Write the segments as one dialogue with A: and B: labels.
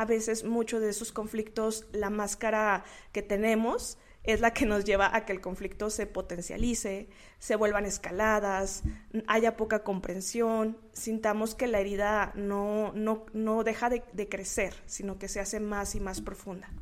A: a veces muchos de esos conflictos, la máscara que tenemos es la que nos lleva a que el conflicto se potencialice, se vuelvan escaladas, haya poca comprensión, sintamos que la herida no, no, no deja de, de crecer, sino que se hace más y más profunda.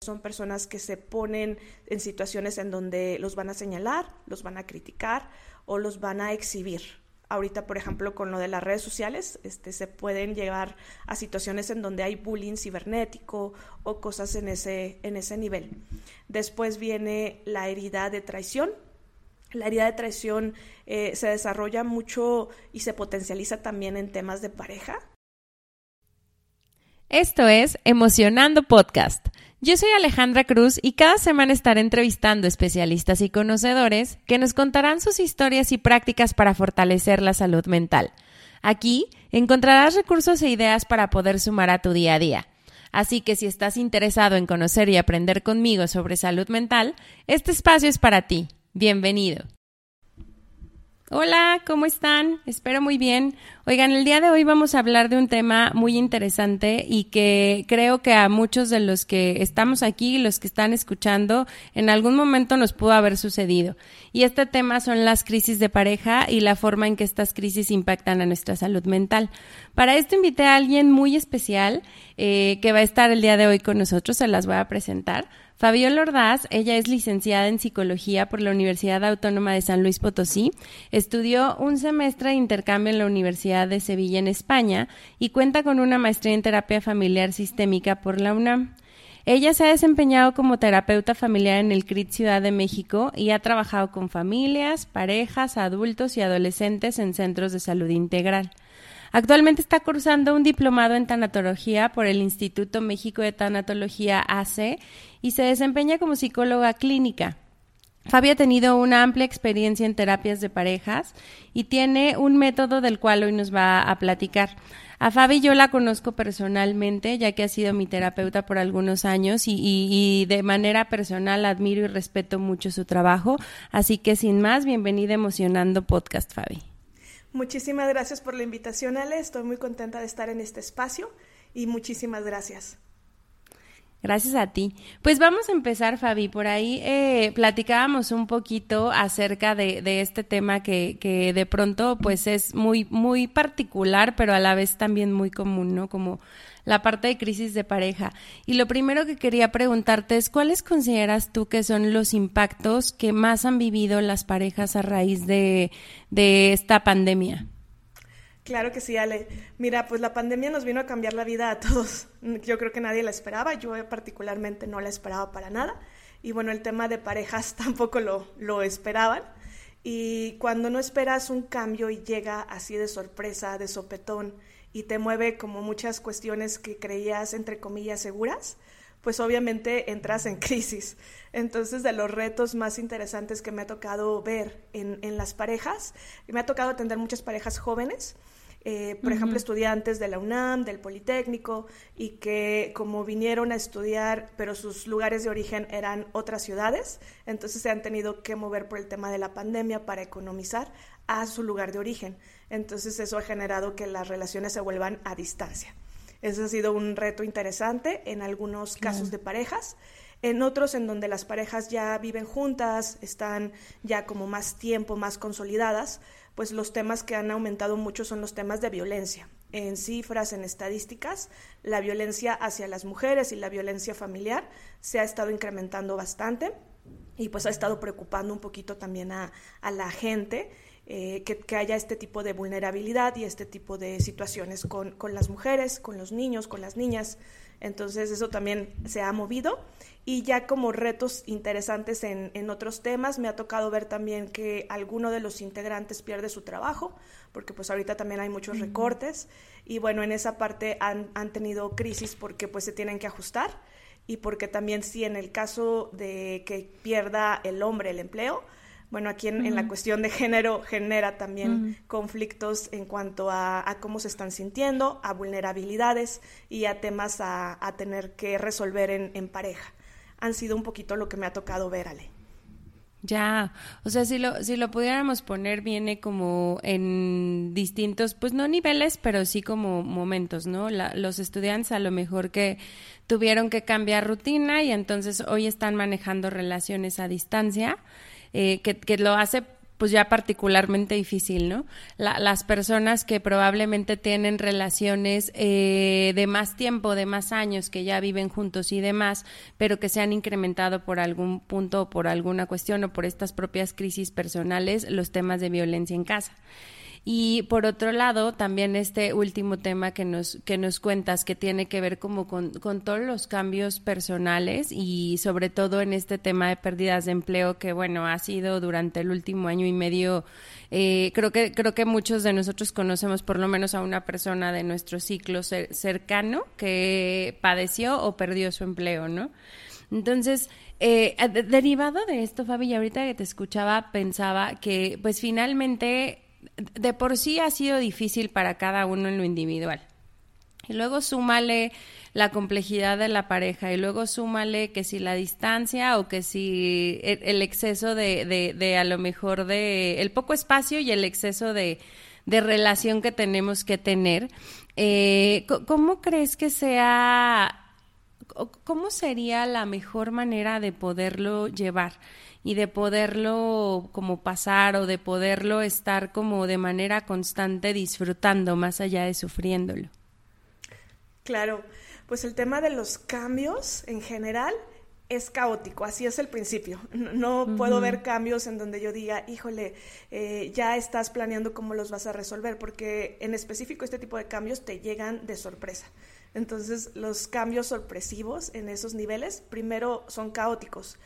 A: Son personas que se ponen en situaciones en donde los van a señalar, los van a criticar o los van a exhibir ahorita, por ejemplo, con lo de las redes sociales, este, se pueden llevar a situaciones en donde hay bullying cibernético o cosas en ese, en ese nivel. Después viene la herida de traición. La herida de traición eh, se desarrolla mucho y se potencializa también en temas de pareja.
B: Esto es Emocionando Podcast yo soy Alejandra Cruz y cada semana estaré entrevistando especialistas y conocedores que nos contarán sus historias y prácticas para fortalecer la salud mental. Aquí encontrarás recursos e ideas para poder sumar a tu día a día. Así que si estás interesado en conocer y aprender conmigo sobre salud mental, este espacio es para ti. Bienvenido. Hola, ¿cómo están? Espero muy bien. Oigan, el día de hoy vamos a hablar de un tema muy interesante y que creo que a muchos de los que estamos aquí, los que están escuchando, en algún momento nos pudo haber sucedido. Y este tema son las crisis de pareja y la forma en que estas crisis impactan a nuestra salud mental. Para esto invité a alguien muy especial eh, que va a estar el día de hoy con nosotros, se las voy a presentar. Fabiola Ordaz, ella es licenciada en psicología por la Universidad Autónoma de San Luis Potosí, estudió un semestre de intercambio en la Universidad de Sevilla en España y cuenta con una maestría en terapia familiar sistémica por la UNAM. Ella se ha desempeñado como terapeuta familiar en el CRIT Ciudad de México y ha trabajado con familias, parejas, adultos y adolescentes en centros de salud integral. Actualmente está cursando un diplomado en tanatología por el Instituto México de Tanatología AC y se desempeña como psicóloga clínica. Fabi ha tenido una amplia experiencia en terapias de parejas y tiene un método del cual hoy nos va a platicar. A Fabi yo la conozco personalmente, ya que ha sido mi terapeuta por algunos años y, de manera personal admiro y respeto mucho su trabajo. Así que sin más, bienvenida Emocionando Podcast, Fabi.
A: Muchísimas gracias por la invitación, Ale. Estoy muy contenta de estar en este espacio y muchísimas gracias.
B: Gracias a ti. Pues vamos a empezar, Fabi. Por ahí eh, platicábamos un poquito acerca de, este tema que, que, de pronto pues es muy, muy particular, pero a la vez también muy común, ¿no? Como la parte de crisis de pareja. Y lo primero que quería preguntarte es, ¿cuáles consideras tú que son los impactos que más han vivido las parejas a raíz de esta pandemia?
A: Claro que sí, Ale. Mira, pues la pandemia nos vino a cambiar la vida a todos. Yo creo que nadie la esperaba, yo particularmente no la esperaba para nada. Y bueno, el tema de parejas tampoco lo, lo esperaban. Y cuando no esperas un cambio y llega así de sorpresa, de sopetón, y te mueve como muchas cuestiones que creías, entre comillas, seguras, pues obviamente entras en crisis. Entonces, de los retos más interesantes que me ha tocado ver en, en las parejas, me ha tocado atender muchas parejas jóvenes, eh, por ejemplo, estudiantes de la UNAM, del Politécnico, y que como vinieron a estudiar, pero sus lugares de origen eran otras ciudades, entonces se han tenido que mover por el tema de la pandemia para economizar a su lugar de origen. Entonces eso ha generado que las relaciones se vuelvan a distancia. Ese ha sido un reto interesante en algunos casos de parejas. En otros en donde las parejas ya viven juntas, están ya como más tiempo, más consolidadas, pues los temas que han aumentado mucho son los temas de violencia. En cifras, en estadísticas, la violencia hacia las mujeres y la violencia familiar se ha estado incrementando bastante y pues ha estado preocupando un poquito también a, a la gente eh, que, haya este tipo de vulnerabilidad y este tipo de situaciones con, con, las mujeres, con los niños, con las niñas. Entonces eso también se ha movido. Y ya como retos interesantes en, en otros temas, me ha tocado ver también que alguno de los integrantes pierde su trabajo, porque pues ahorita también hay muchos recortes. Y bueno, en esa parte han, han tenido crisis porque pues se tienen que ajustar. Y porque también si en el caso de que pierda el hombre el empleo, bueno, aquí en, la cuestión de género genera también conflictos en cuanto a, cómo se están sintiendo, a vulnerabilidades y a temas a, tener que resolver en, pareja. Han sido un poquito lo que me ha tocado ver, Ale.
B: Ya, o sea, si lo, si lo pudiéramos poner, viene como en distintos, pues no niveles, pero sí como momentos, ¿no? los estudiantes a lo mejor que tuvieron que cambiar rutina y entonces hoy están manejando relaciones a distancia, eh, que, que lo hace pues ya particularmente difícil, ¿no? las personas que probablemente tienen relaciones eh, de más tiempo, de más años, que ya viven juntos y demás, pero que se han incrementado por algún punto o por alguna cuestión o por estas propias crisis personales, los temas de violencia en casa. Y por otro lado, también este último tema que nos, que nos cuentas, que tiene que ver como con, con todos los cambios personales y sobre todo en este tema de pérdidas de empleo que, bueno, ha sido durante el último año y medio, eh, creo, que, creo que muchos de nosotros conocemos por lo menos a una persona de nuestro ciclo cercano que padeció o perdió su empleo, ¿no? Entonces, eh, derivado de esto, Fabi, y ahorita que te escuchaba, pensaba que pues finalmente de por sí ha sido difícil para cada uno en lo individual. Y luego súmale la complejidad de la pareja y luego súmale que si la distancia o que si el, exceso de, de, a lo mejor de el poco espacio y el exceso de, de relación que tenemos que tener. Eh, ¿Cómo crees que sea, cómo sería la mejor manera de poderlo llevar? y de poderlo como pasar o de poderlo estar como de manera constante disfrutando más allá de sufriéndolo.
A: Claro, pues el tema de los cambios en general es caótico, así es el principio. No, puedo ver cambios en donde yo diga, híjole, eh, ya estás planeando cómo los vas a resolver, porque en específico este tipo de cambios te llegan de sorpresa. Entonces, los cambios sorpresivos en esos niveles, primero son caóticos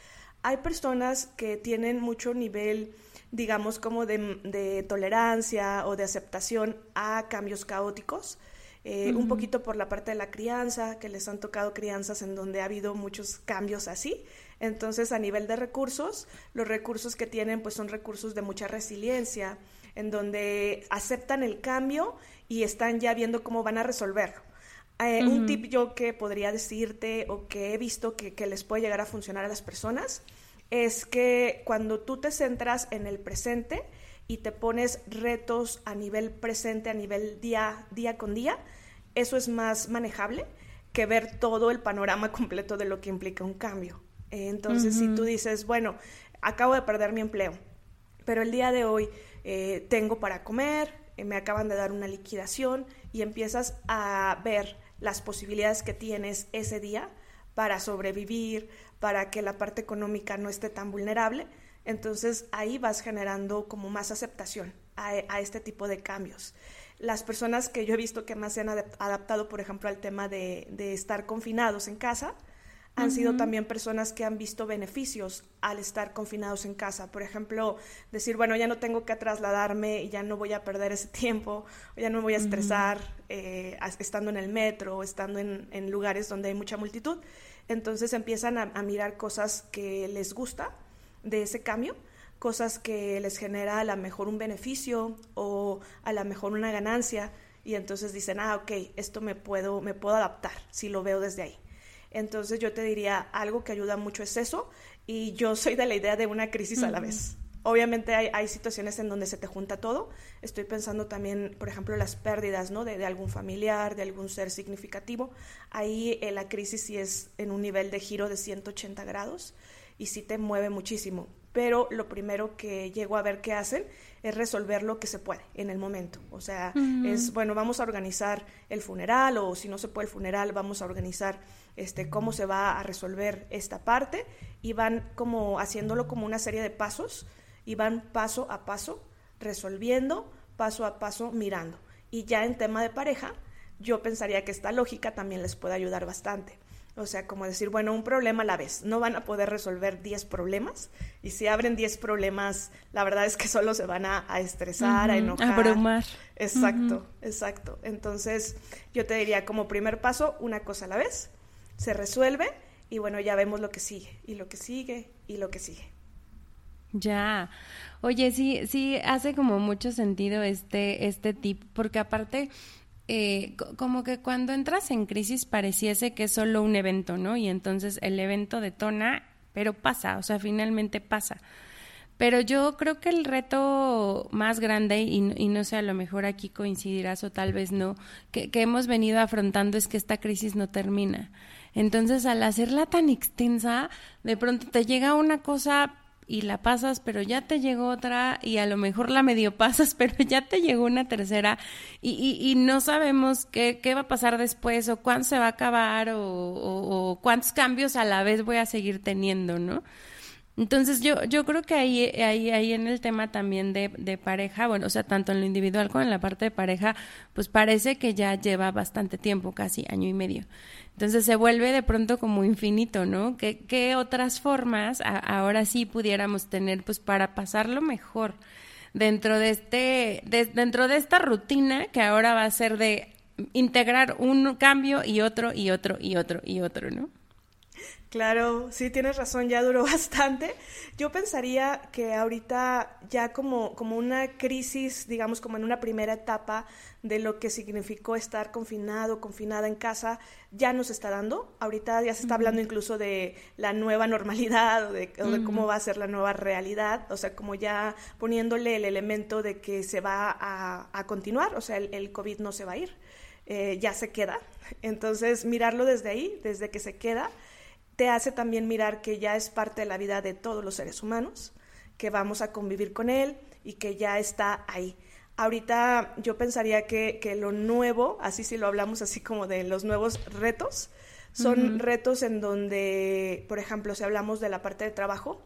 A: hay personas que tienen mucho nivel, digamos, como de, tolerancia o de aceptación a cambios caóticos. Eh, un poquito por la parte de la crianza, que les han tocado crianzas en donde ha habido muchos cambios así. Entonces, a nivel de recursos, los recursos que tienen pues son recursos de mucha resiliencia, en donde aceptan el cambio y están ya viendo cómo van a resolverlo. Eh, un tip yo que podría decirte o que he visto que, que les puede llegar a funcionar a las personas es que cuando tú te centras en el presente y te pones retos a nivel presente, a nivel día, día con día, eso es más manejable que ver todo el panorama completo de lo que implica un cambio. entonces, si tú dices, bueno, acabo de perder mi empleo, pero el día de hoy eh, tengo para comer, eh, me acaban de dar una liquidación y empiezas a ver las posibilidades que tienes ese día para sobrevivir, para que la parte económica no esté tan vulnerable. Entonces ahí vas generando como más aceptación a, este tipo de cambios. Las personas que yo he visto que más se han adaptado, por ejemplo, al tema de, estar confinados en casa, han sido también personas que han visto beneficios al estar confinados en casa. Por ejemplo, decir, bueno, ya no tengo que trasladarme y ya no voy a perder ese tiempo, ya no me voy a estresar eh, estando en el metro o estando en, en, lugares donde hay mucha multitud. Entonces empiezan a, mirar cosas que les gusta de ese cambio, cosas que les genera a lo mejor un beneficio o a lo mejor una ganancia y entonces dicen, ah, ok, esto me puedo, me puedo adaptar si lo veo desde ahí. Entonces yo te diría, algo que ayuda mucho es eso y yo soy de la idea de una crisis a la vez. Obviamente hay, situaciones en donde se te junta todo. Estoy pensando también, por ejemplo, las pérdidas ¿no? de, algún familiar, de algún ser significativo. Ahí eh, la crisis sí es en un nivel de giro de 180 grados y sí te mueve muchísimo. Pero lo primero que llego a ver que hacen es resolver lo que se puede en el momento. O sea, es, bueno, vamos a organizar el funeral o si no se puede el funeral, vamos a organizar este, cómo se va a resolver esta parte y van como haciéndolo como una serie de pasos y van paso a paso resolviendo, paso a paso mirando. Y ya en tema de pareja, yo pensaría que esta lógica también les puede ayudar bastante. O sea, como decir, bueno, un problema a la vez. No van a poder resolver 10 problemas. Y si abren 10 problemas, la verdad es que solo se van a, estresar, a enojar.
B: A abrumar.
A: Exacto, exacto. Entonces, yo te diría, como primer paso, una cosa a la vez. Se resuelve y bueno, ya vemos lo que sigue, y lo que sigue, y lo que sigue.
B: Ya. Oye, sí, sí, hace como mucho sentido este, este tip, porque aparte, eh, como que cuando entras en crisis pareciese que es solo un evento, ¿no? Y entonces el evento detona, pero pasa, o sea, finalmente pasa. Pero yo creo que el reto más grande, y, no sé, a lo mejor aquí coincidirás o tal vez no, que, que hemos venido afrontando es que esta crisis no termina. Entonces, al hacerla tan extensa, de pronto te llega una cosa y la pasas, pero ya te llegó otra y a lo mejor la medio pasas, pero ya te llegó una tercera y, y, no sabemos qué, qué, va a pasar después o cuándo se va a acabar o, o, cuántos cambios a la vez voy a seguir teniendo, ¿no? Entonces yo, yo creo que ahí, ahí, ahí en el tema también de, de pareja, bueno, o sea, tanto en lo individual como en la parte de pareja, pues parece que ya lleva bastante tiempo, casi año y medio. Entonces se vuelve de pronto como infinito, ¿no? ¿Qué, qué otras formas ahora sí pudiéramos tener pues para pasarlo mejor dentro de este, dentro de esta rutina que ahora va a ser de integrar un cambio y otro y otro y otro y otro, ¿no?
A: Claro, sí, tienes razón, ya duró bastante. Yo pensaría que ahorita ya como, como una crisis, digamos como en una primera etapa de lo que significó estar confinado, confinada en casa, ya nos está dando. Ahorita ya se está hablando incluso de la nueva normalidad o de, cómo va a ser la nueva realidad, o sea, como ya poniéndole el elemento de que se va a, continuar, o sea, el, COVID no se va a ir, eh, ya se queda. Entonces, mirarlo desde ahí, desde que se queda te hace también mirar que ya es parte de la vida de todos los seres humanos, que vamos a convivir con él y que ya está ahí. Ahorita yo pensaría que, lo nuevo, así si lo hablamos así como de los nuevos retos, son retos en donde, por ejemplo, si hablamos de la parte de trabajo,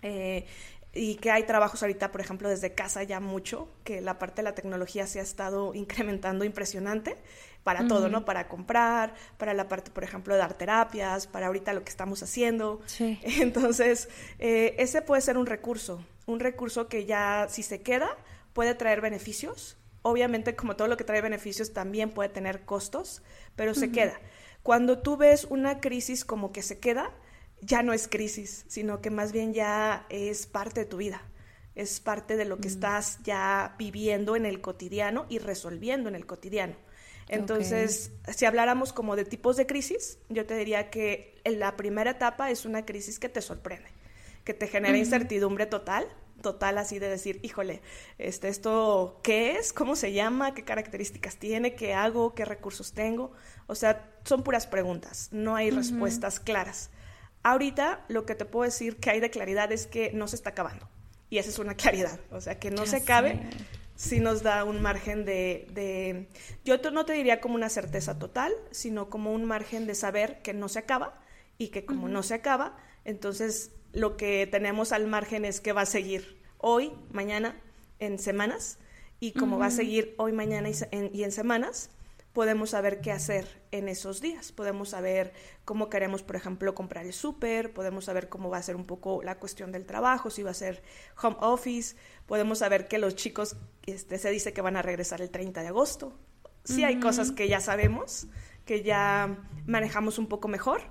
A: eh, y que hay trabajos ahorita, por ejemplo, desde casa ya mucho, que la parte de la tecnología se ha estado incrementando impresionante para todo, ¿no? Para comprar, para la parte, por ejemplo, de dar terapias, para ahorita lo que estamos haciendo. Sí. Entonces, eh, ese puede ser un recurso, un recurso que ya si se queda puede traer beneficios. Obviamente, como todo lo que trae beneficios, también puede tener costos, pero se queda. Cuando tú ves una crisis como que se queda, ya no es crisis, sino que más bien ya es parte de tu vida, es parte de lo que mm. estás ya viviendo en el cotidiano y resolviendo en el cotidiano. Entonces, si habláramos como de tipos de crisis, yo te diría que en la primera etapa es una crisis que te sorprende, que te genera incertidumbre total, total así de decir, híjole, este, esto, ¿qué es? ¿Cómo se llama? ¿Qué características tiene? ¿Qué hago? ¿Qué recursos tengo? O sea, son puras preguntas, no hay respuestas claras. Ahorita lo que te puedo decir que hay de claridad es que no se está acabando. Y esa es una claridad. O sea, que no se acabe sí nos da un margen de, de, yo no te diría como una certeza total, sino como un margen de saber que no se acaba y que como no se acaba, entonces lo que tenemos al margen es que va a seguir hoy, mañana, en semanas, y como va a seguir hoy, mañana y en semanas, podemos saber qué hacer en esos días. Podemos saber cómo queremos, por ejemplo, comprar el súper, podemos saber cómo va a ser un poco la cuestión del trabajo, si va a ser home office, podemos saber que los chicos este, se dice que van a regresar el 30 de agosto. Sí hay cosas que ya sabemos, que ya manejamos un poco mejor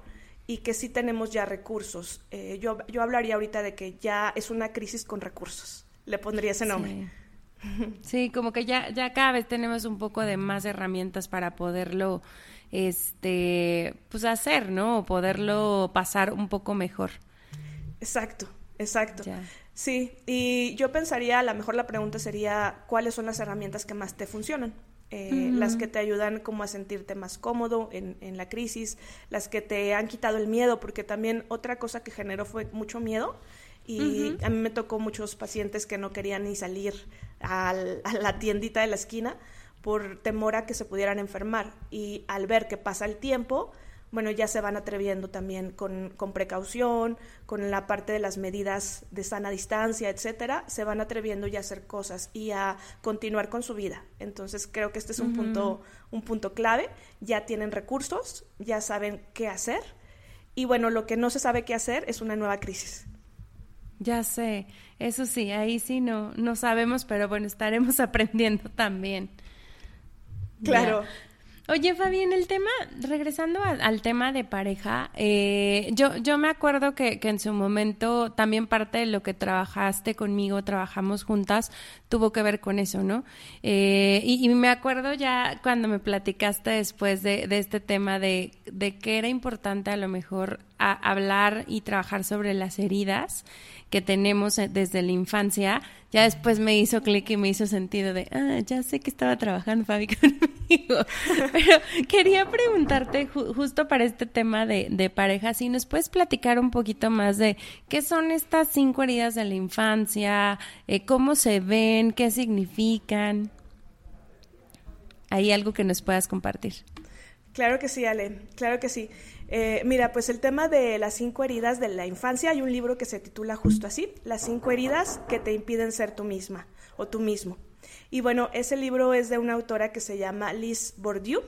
A: y que sí tenemos ya recursos. Eh, yo, yo hablaría ahorita de que ya es una crisis con recursos. Le pondría ese nombre.
B: Sí, como que ya, ya cada vez tenemos un poco de más herramientas para poderlo, este, pues hacer, ¿no? O poderlo pasar un poco mejor.
A: Exacto, exacto. Sí, y yo pensaría, a lo mejor la pregunta sería, ¿cuáles son las herramientas que más te funcionan? Eh, las que te ayudan como a sentirte más cómodo en, en, la crisis, las que te han quitado el miedo, porque también otra cosa que generó fue mucho miedo y a mí me tocó muchos pacientes que no querían ni salir a la tiendita de la esquina por temor a que se pudieran enfermar. Y al ver que pasa el tiempo, bueno, ya se van atreviendo también con, con, precaución, con la parte de las medidas de sana distancia, etcétera, se van atreviendo ya a hacer cosas y a continuar con su vida. Entonces creo que este es un punto, un punto clave. Ya tienen recursos, ya saben qué hacer. Y bueno, lo que no se sabe qué hacer es una nueva crisis.
B: Ya sé, eso sí, ahí sí no, no sabemos, pero bueno, estaremos aprendiendo también.
A: Claro.
B: Oye, Fabi, en el tema, regresando al tema de pareja, eh, yo, yo me acuerdo que, que, en su momento también parte de lo que trabajaste conmigo, trabajamos juntas, tuvo que ver con eso, ¿no? Eh, y, me acuerdo ya cuando me platicaste después de, de este tema de, de que era importante a lo mejor hablar y trabajar sobre las heridas que tenemos eh, desde la infancia, ya después me hizo clic y me hizo sentido de, ah, ya sé que estaba trabajando Fabi conmigo. Pero quería preguntarte justo para este tema de, de pareja, si nos puedes platicar un poquito más de qué son estas cinco heridas de la infancia, eh, cómo se ven, qué significan. ¿Hay algo que nos puedas compartir?
A: Claro que sí, Ale, claro que sí. Eh, mira, pues el tema de las cinco heridas de la infancia, hay un libro que se titula justo así, Las cinco heridas que te impiden ser tú misma o tú mismo. Y bueno, ese libro es de una autora que se llama Liz Bourdieu.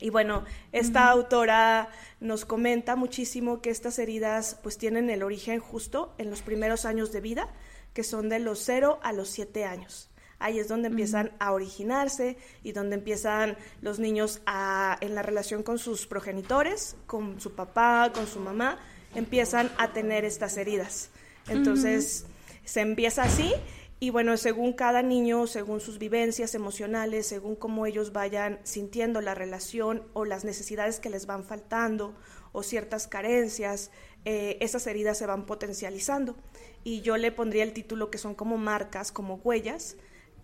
A: Y bueno, esta autora nos comenta muchísimo que estas heridas pues tienen el origen justo en los primeros años de vida, que son de los 0 a los 7 años. Ahí es donde empiezan a originarse y donde empiezan los niños a, en la relación con sus progenitores, con su papá, con su mamá, empiezan a tener estas heridas. Entonces, se empieza así y bueno, según cada niño, según sus vivencias emocionales, según cómo ellos vayan sintiendo la relación o las necesidades que les van faltando o ciertas carencias, eh, esas heridas se van potencializando. Y yo le pondría el título que son como marcas, como huellas,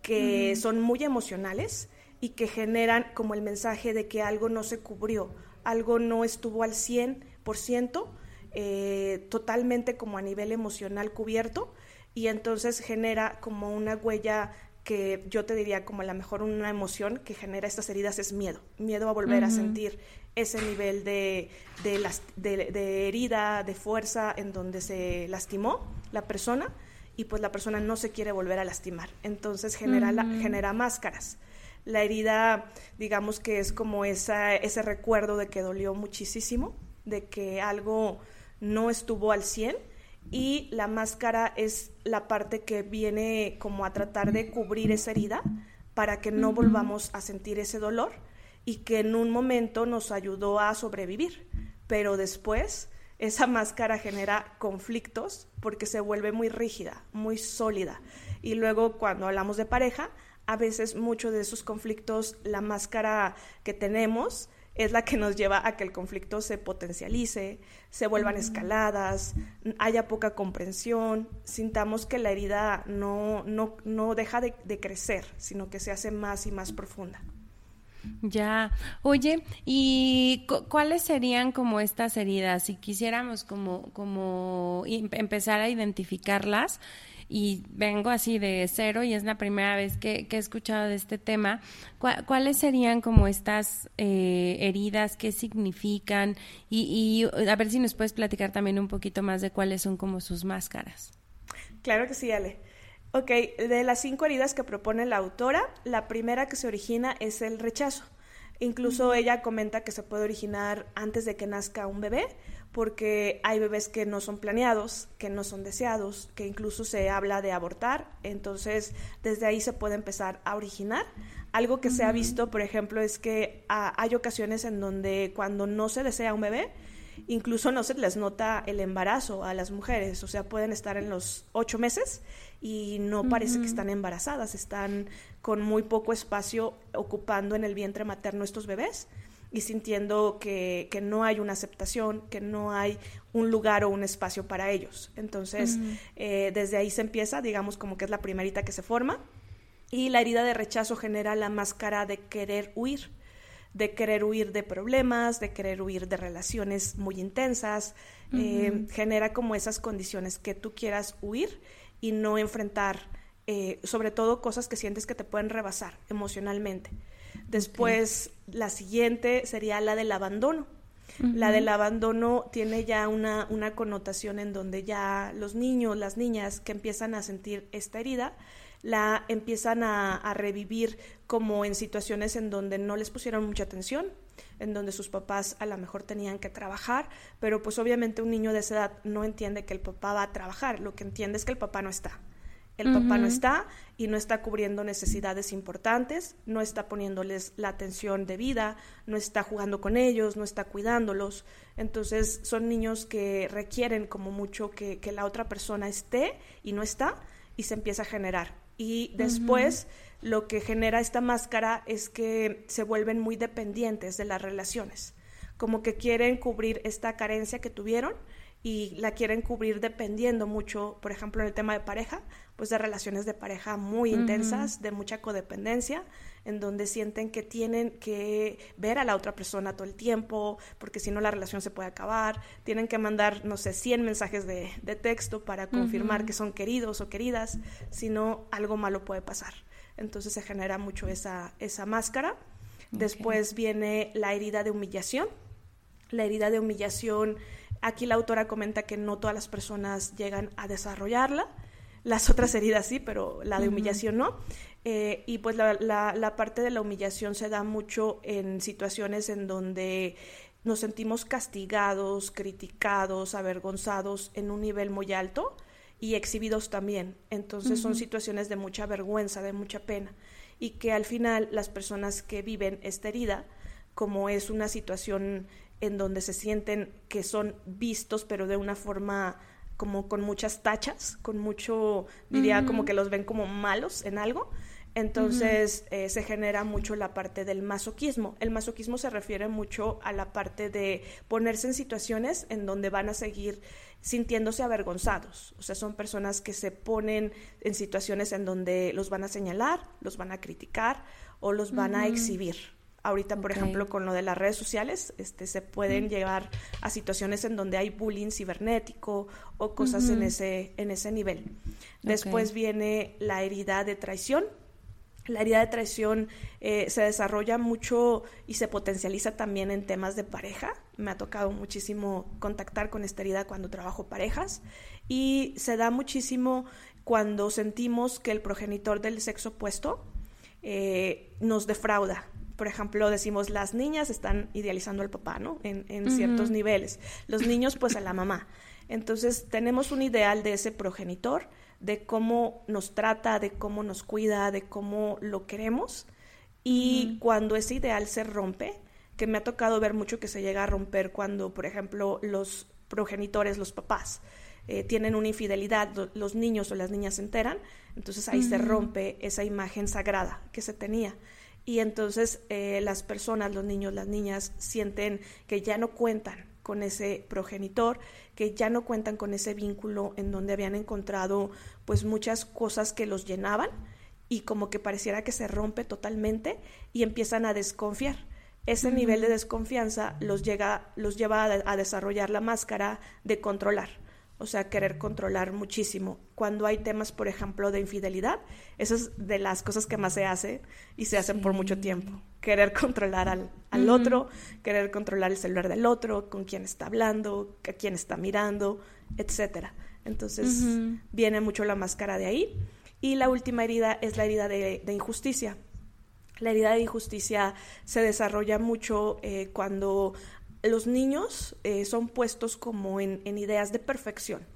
A: que son muy emocionales y que generan como el mensaje de que algo no se cubrió, algo no estuvo al 100%, eh, totalmente como a nivel emocional cubierto, y entonces genera como una huella que yo te diría como a lo mejor una emoción que genera estas heridas es miedo, miedo a volver a sentir ese nivel de, de, las, de herida, de fuerza en donde se lastimó la persona y pues la persona no se quiere volver a lastimar. Entonces genera, genera máscaras. La herida, digamos que es como esa, ese recuerdo de que dolió muchísimo, de que algo no estuvo al 100 y la máscara es la parte que viene como a tratar de cubrir esa herida para que no volvamos a sentir ese dolor y que en un momento nos ayudó a sobrevivir, pero después esa máscara genera conflictos porque se vuelve muy rígida, muy sólida. Y luego cuando hablamos de pareja, a veces muchos de esos conflictos, la máscara que tenemos es la que nos lleva a que el conflicto se potencialice, se vuelvan escaladas, haya poca comprensión, sintamos que la herida no, no, no deja de crecer, sino que se hace más y más profunda.
B: Ya, oye, ¿y cuáles serían como estas heridas? Si quisiéramos como, como empezar a identificarlas, y vengo así de cero y es la primera vez que, he escuchado de este tema, ¿cuáles serían como estas eh, heridas? ¿Qué significan? Y, y a ver si nos puedes platicar también un poquito más de cuáles son como sus máscaras.
A: Claro que sí, Ale. Ok, de las cinco heridas que propone la autora, la primera que se origina es el rechazo. Incluso ella comenta que se puede originar antes de que nazca un bebé, porque hay bebés que no son planeados, que no son deseados, que incluso se habla de abortar. Entonces, desde ahí se puede empezar a originar. Algo que se ha visto, por ejemplo, es que ah, hay ocasiones en donde cuando no se desea un bebé, incluso no se les nota el embarazo a las mujeres, o sea, pueden estar en los ocho meses y no parece que están embarazadas, están con muy poco espacio ocupando en el vientre materno estos bebés y sintiendo que, no hay una aceptación, que no hay un lugar o un espacio para ellos. Entonces, eh, desde ahí se empieza, digamos, como que es la primerita que se forma, y la herida de rechazo genera la máscara de querer huir de querer huir de problemas, de querer huir de relaciones muy intensas, eh, genera como esas condiciones que tú quieras huir y no enfrentar, eh, sobre todo cosas que sientes que te pueden rebasar emocionalmente. Después, la siguiente sería la del abandono. La del abandono tiene ya una, una connotación en donde ya los niños, las niñas que empiezan a sentir esta herida, la empiezan a, revivir como en situaciones en donde no les pusieron mucha atención, en donde sus papás a lo mejor tenían que trabajar, pero pues obviamente un niño de esa edad no entiende que el papá va a trabajar, lo que entiende es que el papá no está. El papá no está y no está cubriendo necesidades importantes, no está poniéndoles la atención debida, no está jugando con ellos, no está cuidándolos. Entonces son niños que requieren como mucho que, que la otra persona esté y no está y se empieza a generar y después lo que genera esta máscara es que se vuelven muy dependientes de las relaciones. como que quieren cubrir esta carencia que tuvieron y la quieren cubrir dependiendo mucho, por ejemplo, en el tema de pareja, pues de relaciones de pareja muy intensas, de mucha codependencia, en donde sienten que tienen que ver a la otra persona todo el tiempo, porque si no la relación se puede acabar, tienen que mandar, no sé, 100 mensajes de, texto para confirmar que son queridos o queridas, si no algo malo puede pasar. Entonces se genera mucho esa, esa máscara. Después viene la herida de humillación. La herida de humillación Aquí la autora comenta que no todas las personas llegan a desarrollarla, las otras heridas sí, pero la de humillación no. Eh, y pues la, la, parte de la humillación se da mucho en situaciones en donde nos sentimos castigados, criticados, avergonzados en un nivel muy alto y exhibidos también. Entonces son situaciones de mucha vergüenza, de mucha pena. Y que al final las personas que viven esta herida, como es una situación en donde se sienten que son vistos, pero de una forma como con muchas tachas, con mucho, diría como que los ven como malos en algo. Entonces eh, se genera mucho la parte del masoquismo. El masoquismo se refiere mucho a la parte de ponerse en situaciones en donde van a seguir sintiéndose avergonzados. O sea, son personas que se ponen en situaciones en donde los van a señalar, los van a criticar o los van a exhibir. Ahorita, por ejemplo, con lo de las redes sociales, este, se pueden llegar a situaciones en donde hay bullying cibernético o cosas en, ese, en ese nivel. Después viene la herida de traición. La herida de traición eh, se desarrolla mucho y se potencializa también en temas de pareja. Me ha tocado muchísimo contactar con esta herida cuando trabajo parejas y se da muchísimo cuando sentimos que el progenitor del sexo opuesto eh, nos defrauda, por ejemplo, decimos las niñas están idealizando al papá, ¿no? En, ciertos niveles. Los niños, pues a la mamá. Entonces, tenemos un ideal de ese progenitor, de cómo nos trata, de cómo nos cuida, de cómo lo queremos. Y cuando ese ideal se rompe, que me ha tocado ver mucho que se llega a romper cuando, por ejemplo, los progenitores, los papás, eh, tienen una infidelidad, los niños o las niñas se enteran, entonces ahí se rompe esa imagen sagrada que se tenía y entonces eh, las personas, los niños, las niñas sienten que ya no cuentan con ese progenitor, que ya no cuentan con ese vínculo en donde habían encontrado pues muchas cosas que los llenaban y como que pareciera que se rompe totalmente y empiezan a desconfiar. Ese nivel de desconfianza los, llega, los lleva a desarrollar la máscara de controlar o sea, querer controlar muchísimo. Cuando hay temas, por ejemplo, de infidelidad, eso es de las cosas que más se hace y se hacen por mucho tiempo. Querer controlar al, al otro, querer controlar el celular del otro, con quién está hablando, a quién está mirando, etcétera. Entonces, viene mucho la máscara de ahí. Y la última herida es la herida de, injusticia. La herida de injusticia se desarrolla mucho eh, cuando los niños eh, son puestos como en, ideas de perfección.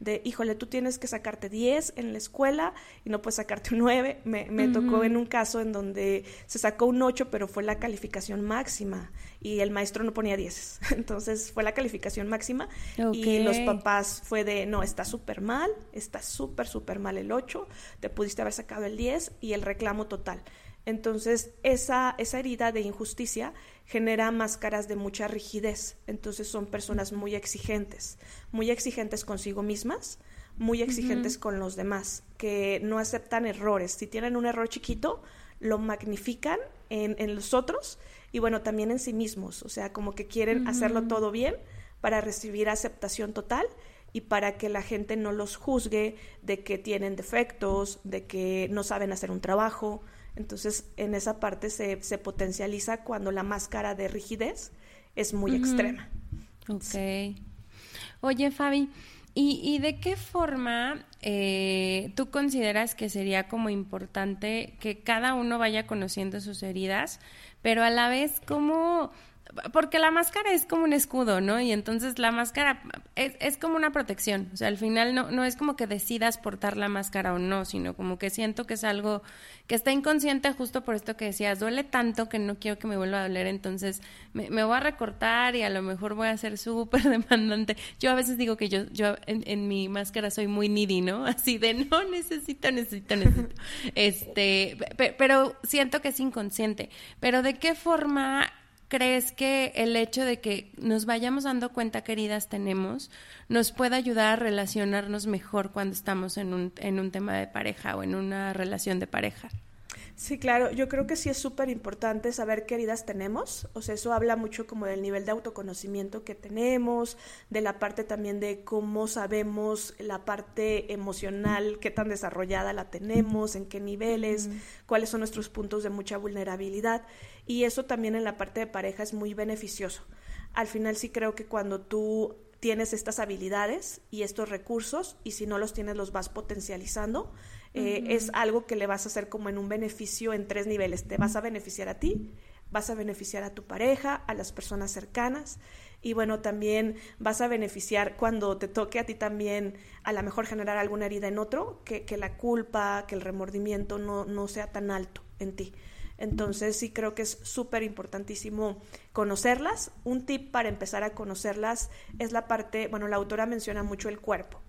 A: De, híjole, tú tienes que sacarte 10 en la escuela y no puedes sacarte un 9. Me, tocó en un caso en donde se sacó un 8, pero fue la calificación máxima y el maestro no ponía 10. Entonces fue la calificación máxima y los papás fue de, no, está súper mal, está súper, súper mal el 8, te pudiste haber sacado el 10 y el reclamo total. Entonces, esa, esa herida de injusticia genera máscaras de mucha rigidez. Entonces, son personas muy exigentes, muy exigentes consigo mismas, muy exigentes con los demás, que no aceptan errores. Si tienen un error chiquito, lo magnifican en, en los otros y bueno, también en sí mismos. O sea, como que quieren hacerlo todo bien para recibir aceptación total y para que la gente no los juzgue de que tienen defectos, de que no saben hacer un trabajo, entonces, en esa parte se, se potencializa cuando la máscara de rigidez es muy extrema.
B: Ok. Oye, Fabi, ¿y, ¿y de qué forma eh, tú consideras que sería como importante que cada uno vaya conociendo sus heridas, pero a la vez cómo porque la máscara es como un escudo, ¿no? Y entonces la máscara es, es, como una protección. O sea, al final no, no es como que decidas portar la máscara o no, sino como que siento que es algo que está inconsciente justo por esto que decías, duele tanto que no quiero que me vuelva a doler, entonces me, me voy a recortar y a lo mejor voy a ser súper demandante. Yo a veces digo que yo, yo en, en, mi máscara soy muy needy, ¿no? Así de no necesito, necesito, necesito. Este, pero siento que es inconsciente. Pero ¿de qué forma crees que el hecho de que nos vayamos dando cuenta qué heridas tenemos nos puede ayudar a relacionarnos mejor cuando estamos en un, en un tema de pareja o en una relación de pareja?
A: Sí, claro, yo creo que sí es súper importante saber qué heridas tenemos, o sea, eso habla mucho como del nivel de autoconocimiento que tenemos, de la parte también de cómo sabemos la parte emocional, qué tan desarrollada la tenemos, en qué niveles, cuáles son nuestros puntos de mucha vulnerabilidad, y eso también en la parte de pareja es muy beneficioso. Al final sí creo que cuando tú tienes estas habilidades y estos recursos y si no los tienes los vas potencializando, eh, es algo que le vas a hacer como en un beneficio en tres niveles. Te vas a beneficiar a ti, vas a beneficiar a tu pareja, a las personas cercanas y bueno, también vas a beneficiar cuando te toque a ti también a lo mejor generar alguna herida en otro, que, que la culpa, que el remordimiento no, no sea tan alto en ti. Entonces sí creo que es súper importantísimo conocerlas. Un tip para empezar a conocerlas es la parte, bueno, la autora menciona mucho el cuerpo.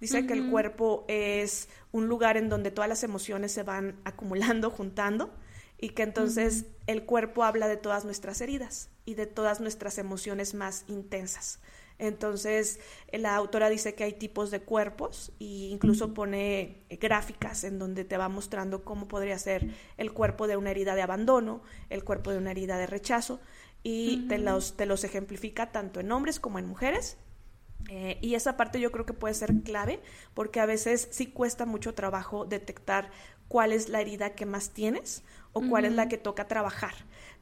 A: Dice que el cuerpo es un lugar en donde todas las emociones se van acumulando, juntando, y que entonces el cuerpo habla de todas nuestras heridas y de todas nuestras emociones más intensas. Entonces, la autora dice que hay tipos de cuerpos e incluso pone gráficas en donde te va mostrando cómo podría ser el cuerpo de una herida de abandono, el cuerpo de una herida de rechazo, y te, los, te los ejemplifica tanto en hombres como en mujeres eh, y esa parte yo creo que puede ser clave porque a veces sí cuesta mucho trabajo detectar cuál es la herida que más tienes o cuál es la que toca trabajar.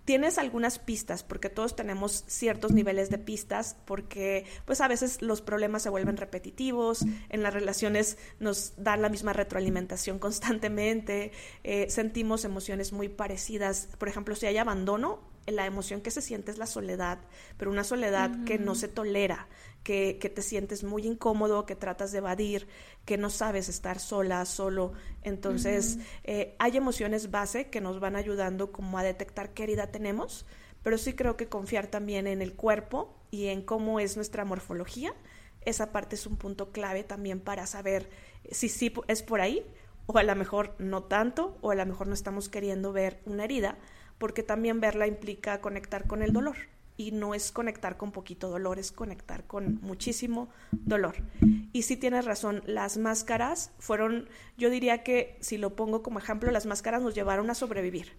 A: Tienes algunas pistas, porque todos tenemos ciertos niveles de pistas, porque pues a veces los problemas se vuelven repetitivos, en las relaciones nos dan la misma retroalimentación constantemente, eh, sentimos emociones muy parecidas. Por ejemplo, si hay abandono, la emoción que se siente es la soledad, pero una soledad que no se tolera, que, que, te sientes muy incómodo, que tratas de evadir, que no sabes estar sola, solo. Entonces, eh, hay emociones base que nos van ayudando como a detectar qué herida tenemos, pero sí creo que confiar también en el cuerpo y en cómo es nuestra morfología, esa parte es un punto clave también para saber si sí es por ahí o a lo mejor no tanto o a lo mejor no estamos queriendo ver una herida, porque también verla implica conectar con el dolor y no es conectar con poquito dolor, es conectar con muchísimo dolor. Y sí tienes razón, las máscaras fueron, yo diría que si lo pongo como ejemplo, las máscaras nos llevaron a sobrevivir.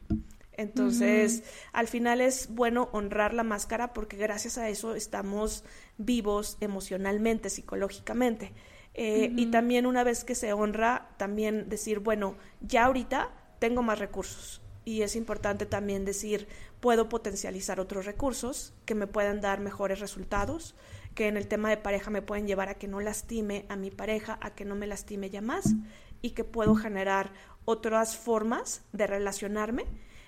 A: Entonces, al final es bueno honrar la máscara porque gracias a eso estamos vivos emocionalmente, psicológicamente. Eh, y también una vez que se honra, también decir, bueno, ya ahorita tengo más recursos, y es importante también decir, puedo potencializar otros recursos que me puedan dar mejores resultados, que en el tema de pareja me pueden llevar a que no lastime a mi pareja, a que no me lastime ya más y que puedo generar otras formas de relacionarme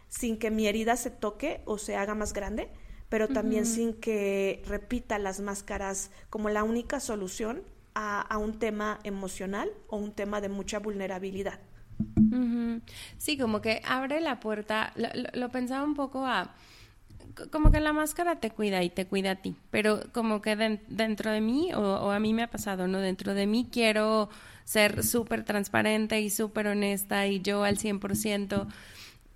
A: sin que mi herida se toque o se haga más grande, pero también sin que repita las máscaras como la única solución a, a un tema emocional o un tema de mucha vulnerabilidad.
B: Sí, como que abre la puerta, lo, pensaba un poco a, como que la máscara te cuida y te cuida a ti, pero como que dentro de mí, o, a mí me ha pasado, ¿no? Dentro de mí quiero ser súper transparente y súper honesta y yo al 100%.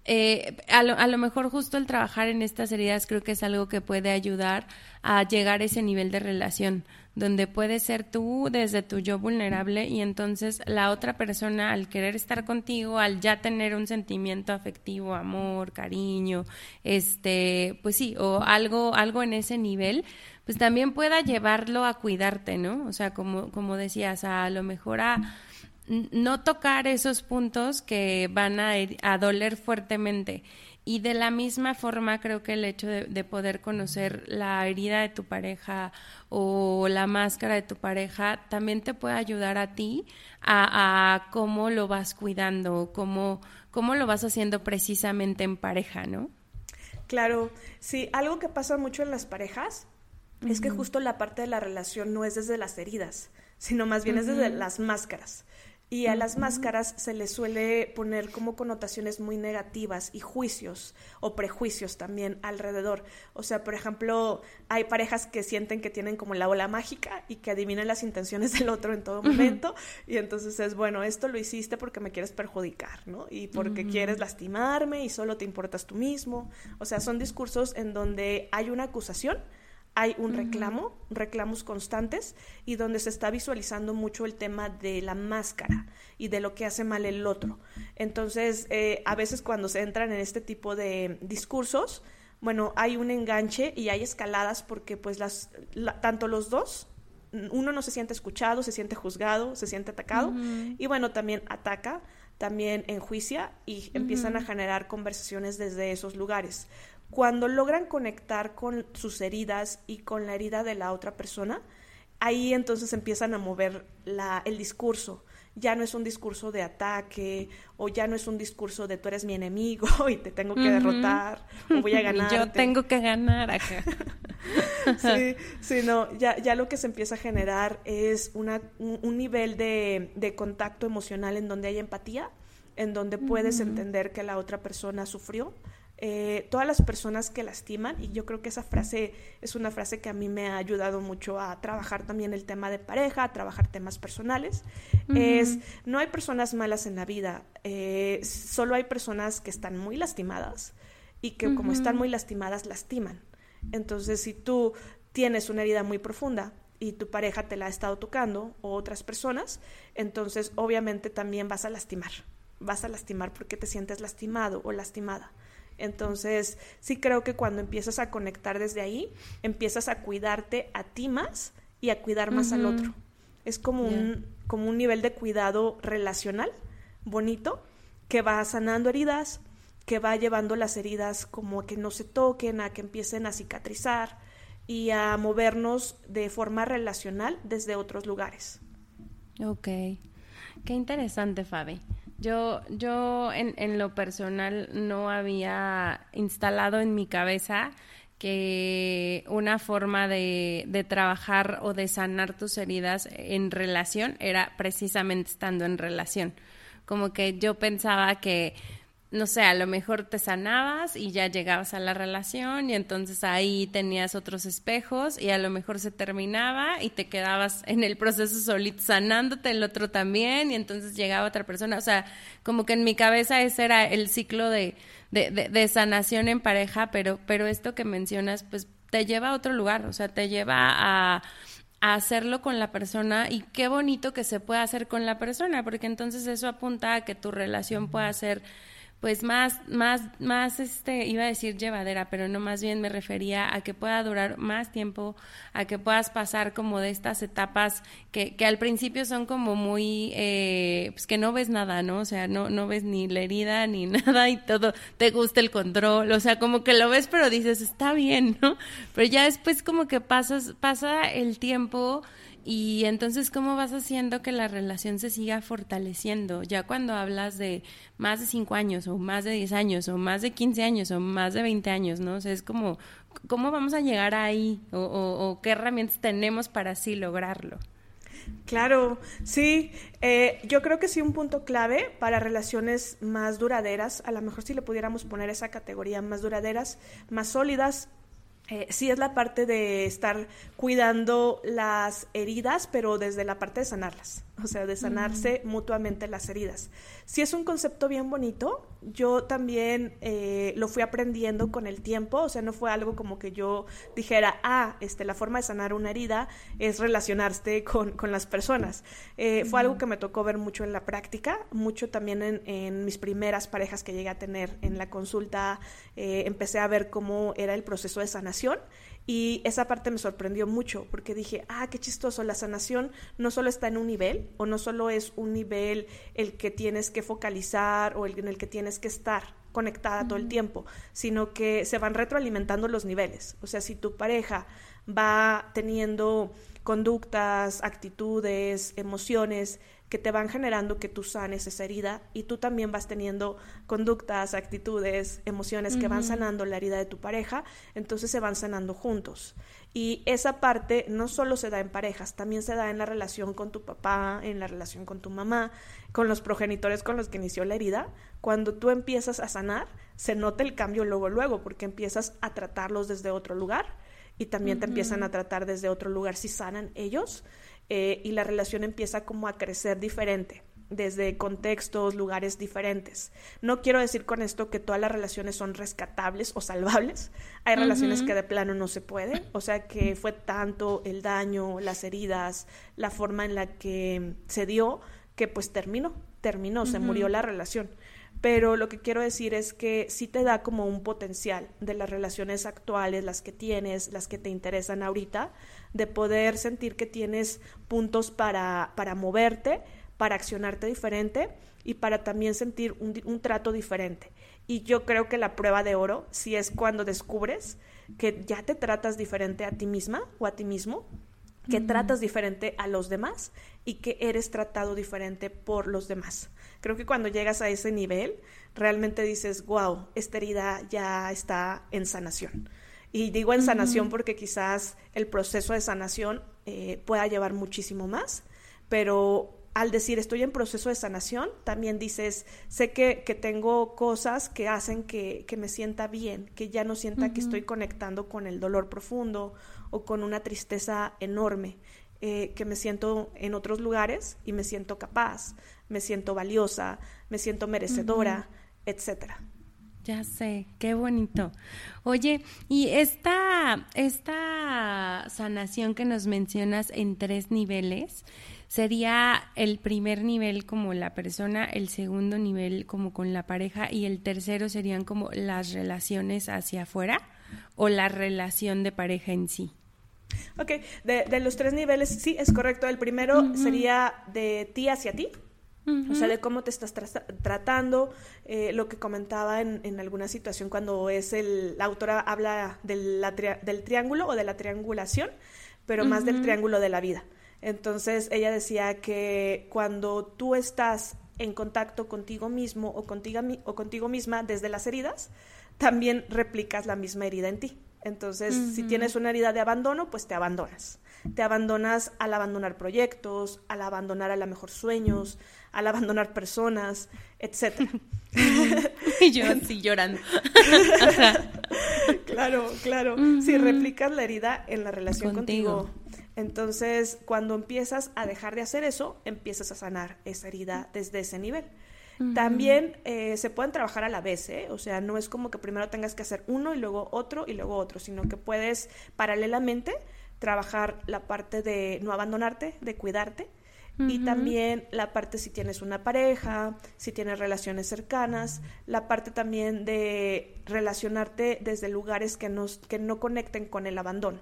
B: Eh, a, lo, a lo mejor justo el trabajar en estas heridas creo que es algo que puede ayudar a llegar a ese nivel de relación donde puedes ser tú desde tu yo vulnerable y entonces la otra persona al querer estar contigo, al ya tener un sentimiento afectivo, amor, cariño, este, pues sí, o algo, algo en ese nivel, pues también pueda llevarlo a cuidarte, ¿no? O sea, como, como decías, a, lo mejor a no tocar esos puntos que van a, a doler fuertemente y de la misma forma creo que el hecho de, poder conocer la herida de tu pareja o la máscara de tu pareja también te puede ayudar a ti a, cómo lo vas cuidando, cómo, cómo lo vas haciendo precisamente en pareja, ¿no?
A: Claro, sí, algo que pasa mucho en las parejas es que justo la parte de la relación no es desde las heridas, sino más bien es desde las máscaras. Y a las máscaras se les suele poner como connotaciones muy negativas y juicios o prejuicios también alrededor. O sea, por ejemplo, hay parejas que sienten que tienen como la ola mágica y que adivinan las intenciones del otro en todo momento y entonces es, bueno, esto lo hiciste porque me quieres perjudicar, ¿no? Y porque quieres lastimarme y solo te importas tú mismo. O sea, son discursos en donde hay una acusación hay un reclamo, reclamos constantes, y donde se está visualizando mucho el tema de la máscara y de lo que hace mal el otro. Entonces, eh, a veces cuando se entran en este tipo de discursos, bueno, hay un enganche y hay escaladas porque pues las, tanto los dos, uno no se siente escuchado, se siente juzgado, se siente atacado, y bueno, también ataca, también enjuicia y empiezan a generar conversaciones desde esos lugares. Cuando logran conectar con sus heridas y con la herida de la otra persona, ahí entonces empiezan a mover la, el discurso. Ya no es un discurso de ataque o ya no es un discurso de tú eres mi enemigo y te tengo que derrotar o voy a ganar.
B: Yo tengo que ganar acá.
A: sí, sí, no, ya, ya lo que se empieza a generar es una, un, nivel de, de, contacto emocional en donde hay empatía, en donde puedes entender que la otra persona sufrió, eh, todas las personas que lastiman, y yo creo que esa frase es una frase que a mí me ha ayudado mucho a trabajar también el tema de pareja, a trabajar temas personales, es, no hay personas malas en la vida, eh, solo hay personas que están muy lastimadas y que como están muy lastimadas, lastiman. Entonces, si tú tienes una herida muy profunda, y tu pareja te la ha estado tocando o otras personas, entonces obviamente también vas a lastimar. Vas a lastimar porque te sientes lastimado o lastimada. Entonces, sí creo que cuando empiezas a conectar desde ahí, empiezas a cuidarte a ti más y a cuidar más al otro. Es como, un, como un nivel de cuidado relacional bonito que va sanando heridas, que va llevando las heridas como a que no se toquen, a que empiecen a cicatrizar y a movernos de forma relacional desde otros lugares.
B: Ok, qué interesante, Fabi. Yo, yo en, en lo personal no había instalado en mi cabeza que una forma de, de, trabajar o de sanar tus heridas en relación era precisamente estando en relación. Como que yo pensaba que no sé, a lo mejor te sanabas y ya llegabas a la relación y entonces ahí tenías otros espejos y a lo mejor se terminaba y te quedabas en el proceso solito sanándote el otro también y entonces llegaba otra persona. O sea, como que en mi cabeza ese era el ciclo de, de, de, sanación en pareja, pero, pero esto que mencionas, pues te lleva a otro lugar, o sea, te lleva a a hacerlo con la persona y qué bonito que se pueda hacer con la persona, porque entonces eso apunta a que tu relación pueda ser pues más, más, más, este, iba a decir llevadera, pero no más bien me refería a que pueda durar más tiempo, a que puedas pasar como de estas etapas que, que al principio son como muy, eh, pues que no ves nada, ¿no? O sea, no, no ves ni la herida ni nada y todo, te gusta el control, o sea, como que lo ves pero dices, está bien, ¿no? Pero ya después como que pasas, pasa el tiempo y entonces, ¿cómo vas haciendo que la relación se siga fortaleciendo? Ya cuando hablas de más de cinco años, o más de diez años, o más de quince años, o más de veinte años, ¿no? O sea, es como, ¿cómo vamos a llegar ahí? ¿O, o, qué herramientas tenemos para así lograrlo?
A: Claro, sí, eh, yo creo que sí un punto clave para relaciones más duraderas, a lo mejor si le pudiéramos poner esa categoría, más duraderas, más sólidas, eh, sí es la parte de estar cuidando las heridas, pero desde la parte de sanarlas, o sea, de sanarse mutuamente las heridas. Sí es un concepto bien bonito, yo también eh, lo fui aprendiendo con el tiempo, o sea, no fue algo como que yo dijera, ah, este, la forma de sanar una herida es relacionarse con, con las personas. Eh, fue algo que me tocó ver mucho en la práctica, mucho también en, en mis primeras parejas que llegué a tener en la consulta, empecé a ver cómo era el proceso de sanación y esa parte me sorprendió mucho porque dije, ah, qué chistoso, la sanación no solo está en un nivel o no solo es un nivel el que tienes que focalizar o el en el que tienes que estar conectada todo el tiempo, sino que se van retroalimentando los niveles. O sea, si tu pareja va teniendo conductas, actitudes, emociones que te van generando que tú sanes esa herida y tú también vas teniendo conductas, actitudes, emociones que van sanando la herida de tu pareja, entonces se van sanando juntos. Y esa parte no solo se da en parejas, también se da en la relación con tu papá, en la relación con tu mamá, con los progenitores con los que inició la herida. Cuando tú empiezas a sanar, se nota el cambio luego, luego, porque empiezas a tratarlos desde otro lugar y también te empiezan a tratar desde otro lugar si sanan ellos eh, y la relación empieza como a crecer diferente desde contextos, lugares diferentes. No quiero decir con esto que todas las relaciones son rescatables o salvables. Hay relaciones que de plano no se pueden, o sea que fue tanto el daño, las heridas, la forma en la que se dio, que pues terminó, terminó, se murió la relación. Pero lo que quiero decir es que sí te da como un potencial de las relaciones actuales, las que tienes, las que te interesan ahorita, de poder sentir que tienes puntos para, para moverte, para accionarte diferente y para también sentir un, trato diferente. Y yo creo que la prueba de oro, si es cuando descubres que ya te tratas diferente a ti misma o a ti mismo, que tratas diferente a los demás y que eres tratado diferente por los demás. Creo que cuando llegas a ese nivel, realmente dices, wow, esta herida ya está en sanación. Y digo en sanación porque quizás el proceso de sanación eh, pueda llevar muchísimo más, pero al decir estoy en proceso de sanación, también dices, sé que, que tengo cosas que hacen que, que, me sienta bien, que ya no sienta que estoy conectando con el dolor profundo o con una tristeza enorme, eh, que me siento en otros lugares y me siento capaz, me siento valiosa, me siento merecedora, etcétera.
B: Ya sé, qué bonito. Oye, y esta, esta sanación que nos mencionas en tres niveles, sería el primer nivel como la persona, el segundo nivel como con la pareja y el tercero serían como las relaciones hacia afuera o la relación de pareja en sí.
A: Ok, de, los tres niveles, sí, es correcto. El primero sería de ti hacia ti, o sea, de cómo te estás tratando, eh, lo que comentaba en, alguna situación cuando es el, la autora habla del, del triángulo o de la triangulación, pero más del triángulo de la vida. Entonces ella decía que cuando tú estás en contacto contigo mismo o contigo, o contigo misma desde las heridas, también replicas la misma herida en ti. Entonces, si tienes una herida de abandono, pues te abandonas. Te abandonas al abandonar proyectos, al abandonar a lo mejor sueños, al abandonar personas, etc.
B: y yo así llorando.
A: claro, claro. Si replicas la herida en la relación contigo entonces, cuando empiezas a dejar de hacer eso, empiezas a sanar esa herida desde ese nivel. También eh, se pueden trabajar a la vez, ¿eh? o sea, no es como que primero tengas que hacer uno y luego otro y luego otro, sino que puedes paralelamente trabajar la parte de no abandonarte, de cuidarte, y también la parte si tienes una pareja, si tienes relaciones cercanas, la parte también de relacionarte desde lugares que, nos, que no conecten con el abandono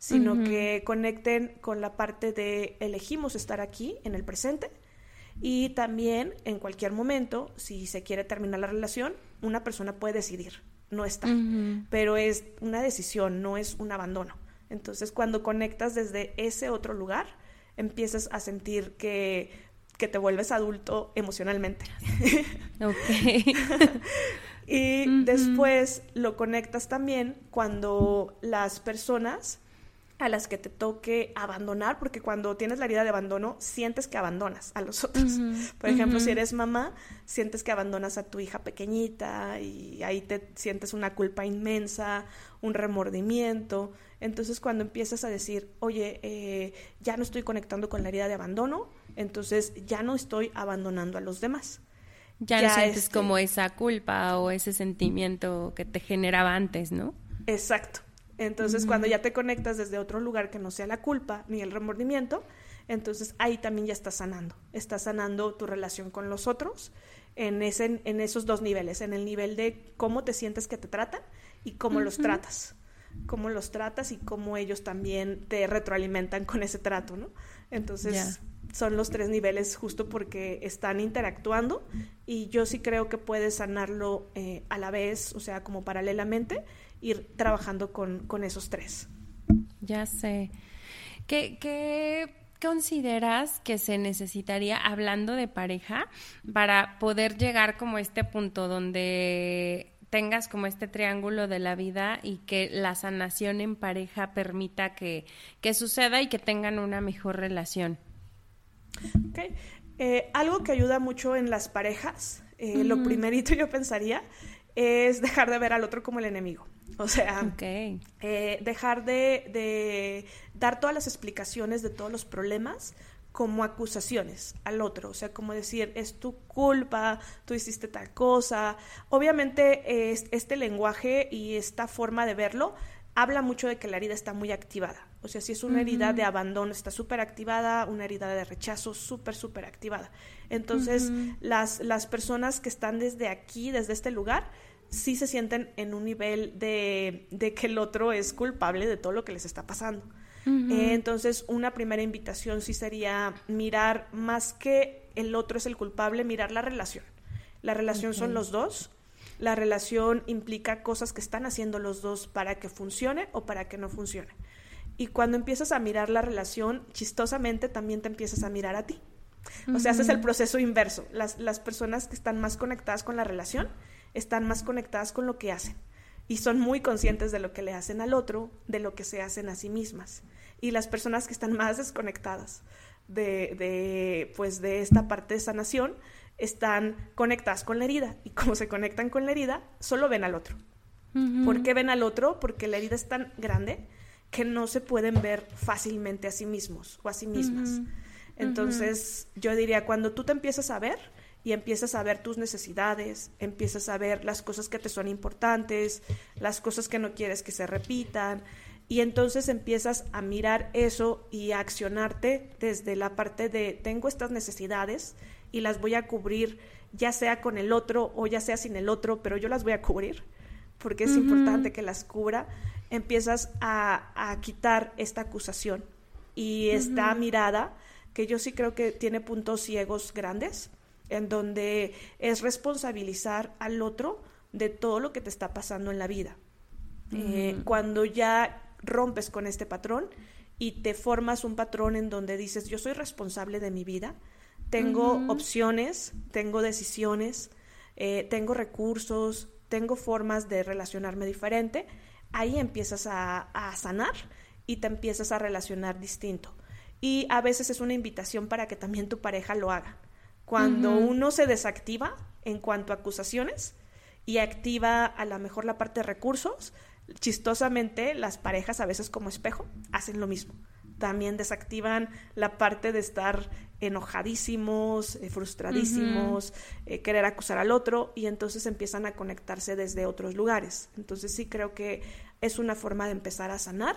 A: sino que conecten con la parte de elegimos estar aquí en el presente y también en cualquier momento, si se quiere terminar la relación, una persona puede decidir no estar, pero es una decisión, no es un abandono. Entonces, cuando conectas desde ese otro lugar, empiezas a sentir que, que te vuelves adulto emocionalmente. Ok. y después lo conectas también cuando las personas a las que te toque abandonar, porque cuando tienes la herida de abandono, sientes que abandonas a los otros. Por ejemplo, si eres mamá, sientes que abandonas a tu hija pequeñita y ahí te sientes una culpa inmensa, un remordimiento. Entonces, cuando empiezas a decir, oye, eh, ya no estoy conectando con la herida de abandono, entonces ya no estoy abandonando a los demás.
B: Ya, no sientes este como esa culpa o ese sentimiento que te generaba antes, ¿no?
A: Exacto. Entonces, cuando ya te conectas desde otro lugar que no sea la culpa ni el remordimiento, entonces ahí también ya estás sanando. Estás sanando tu relación con los otros en, ese, en esos dos niveles, en el nivel de cómo te sientes que te tratan y cómo los tratas. Cómo los tratas y cómo ellos también te retroalimentan con ese trato, ¿no? Entonces, son los tres niveles justo porque están interactuando y yo sí creo que puedes sanarlo eh, a la vez, o sea, como paralelamente ir trabajando con, esos tres.
B: Ya sé. ¿Qué, qué, consideras que se necesitaría, hablando de pareja, para poder llegar como a este punto donde tengas como este triángulo de la vida y que la sanación en pareja permita que, que suceda y que tengan una mejor relación?
A: Okay. Eh, algo que ayuda mucho en las parejas, eh, lo primerito yo pensaría, es dejar de ver al otro como el enemigo. O sea, eh, dejar de, dar todas las explicaciones de todos los problemas como acusaciones al otro, o sea, como decir, es tu culpa, tú hiciste tal cosa. Obviamente este lenguaje y esta forma de verlo habla mucho de que la herida está muy activada. O sea, si es una herida de abandono, está súper activada, una herida de rechazo, súper, súper activada. Entonces, las, las personas que están desde aquí, desde este lugar, sí se sienten en un nivel de, de que el otro es culpable de todo lo que les está pasando. Eh, entonces, una primera invitación sí sería mirar más que el otro es el culpable, mirar la relación. La relación son los dos. La relación implica cosas que están haciendo los dos para que funcione o para que no funcione. Y cuando empiezas a mirar la relación, chistosamente también te empiezas a mirar a ti. O sea, haces el proceso inverso. Las, las personas que están más conectadas con la relación están más conectadas con lo que hacen y son muy conscientes de lo que le hacen al otro, de lo que se hacen a sí mismas. Y las personas que están más desconectadas de, de, pues, de esta parte de sanación están conectadas con la herida. Y como se conectan con la herida, solo ven al otro. ¿Por qué ven al otro? Porque la herida es tan grande que no se pueden ver fácilmente a sí mismos o a sí mismas. Entonces, yo diría, cuando tú te empiezas a ver y empiezas a ver tus necesidades, empiezas a ver las cosas que te son importantes, las cosas que no quieres que se repitan, y entonces empiezas a mirar eso y a accionarte desde la parte de tengo estas necesidades y las voy a cubrir ya sea con el otro o ya sea sin el otro, pero yo las voy a cubrir porque es importante que las cubra empiezas a, quitar esta acusación y esta mirada que yo sí creo que tiene puntos ciegos grandes, en donde es responsabilizar al otro de todo lo que te está pasando en la vida. Eh, cuando ya rompes con este patrón y te formas un patrón en donde dices, yo soy responsable de mi vida, tengo opciones, tengo decisiones, eh, tengo recursos, tengo formas de relacionarme diferente, ahí empiezas a, sanar y te empiezas a relacionar distinto. Y a veces es una invitación para que también tu pareja lo haga. Cuando uno se desactiva en cuanto a acusaciones y activa a lo mejor la parte de recursos, chistosamente las parejas a veces como espejo hacen lo mismo. También desactivan la parte de estar enojadísimos, eh, frustradísimos, eh, querer acusar al otro y entonces empiezan a conectarse desde otros lugares. Entonces sí creo que es una forma de empezar a sanar,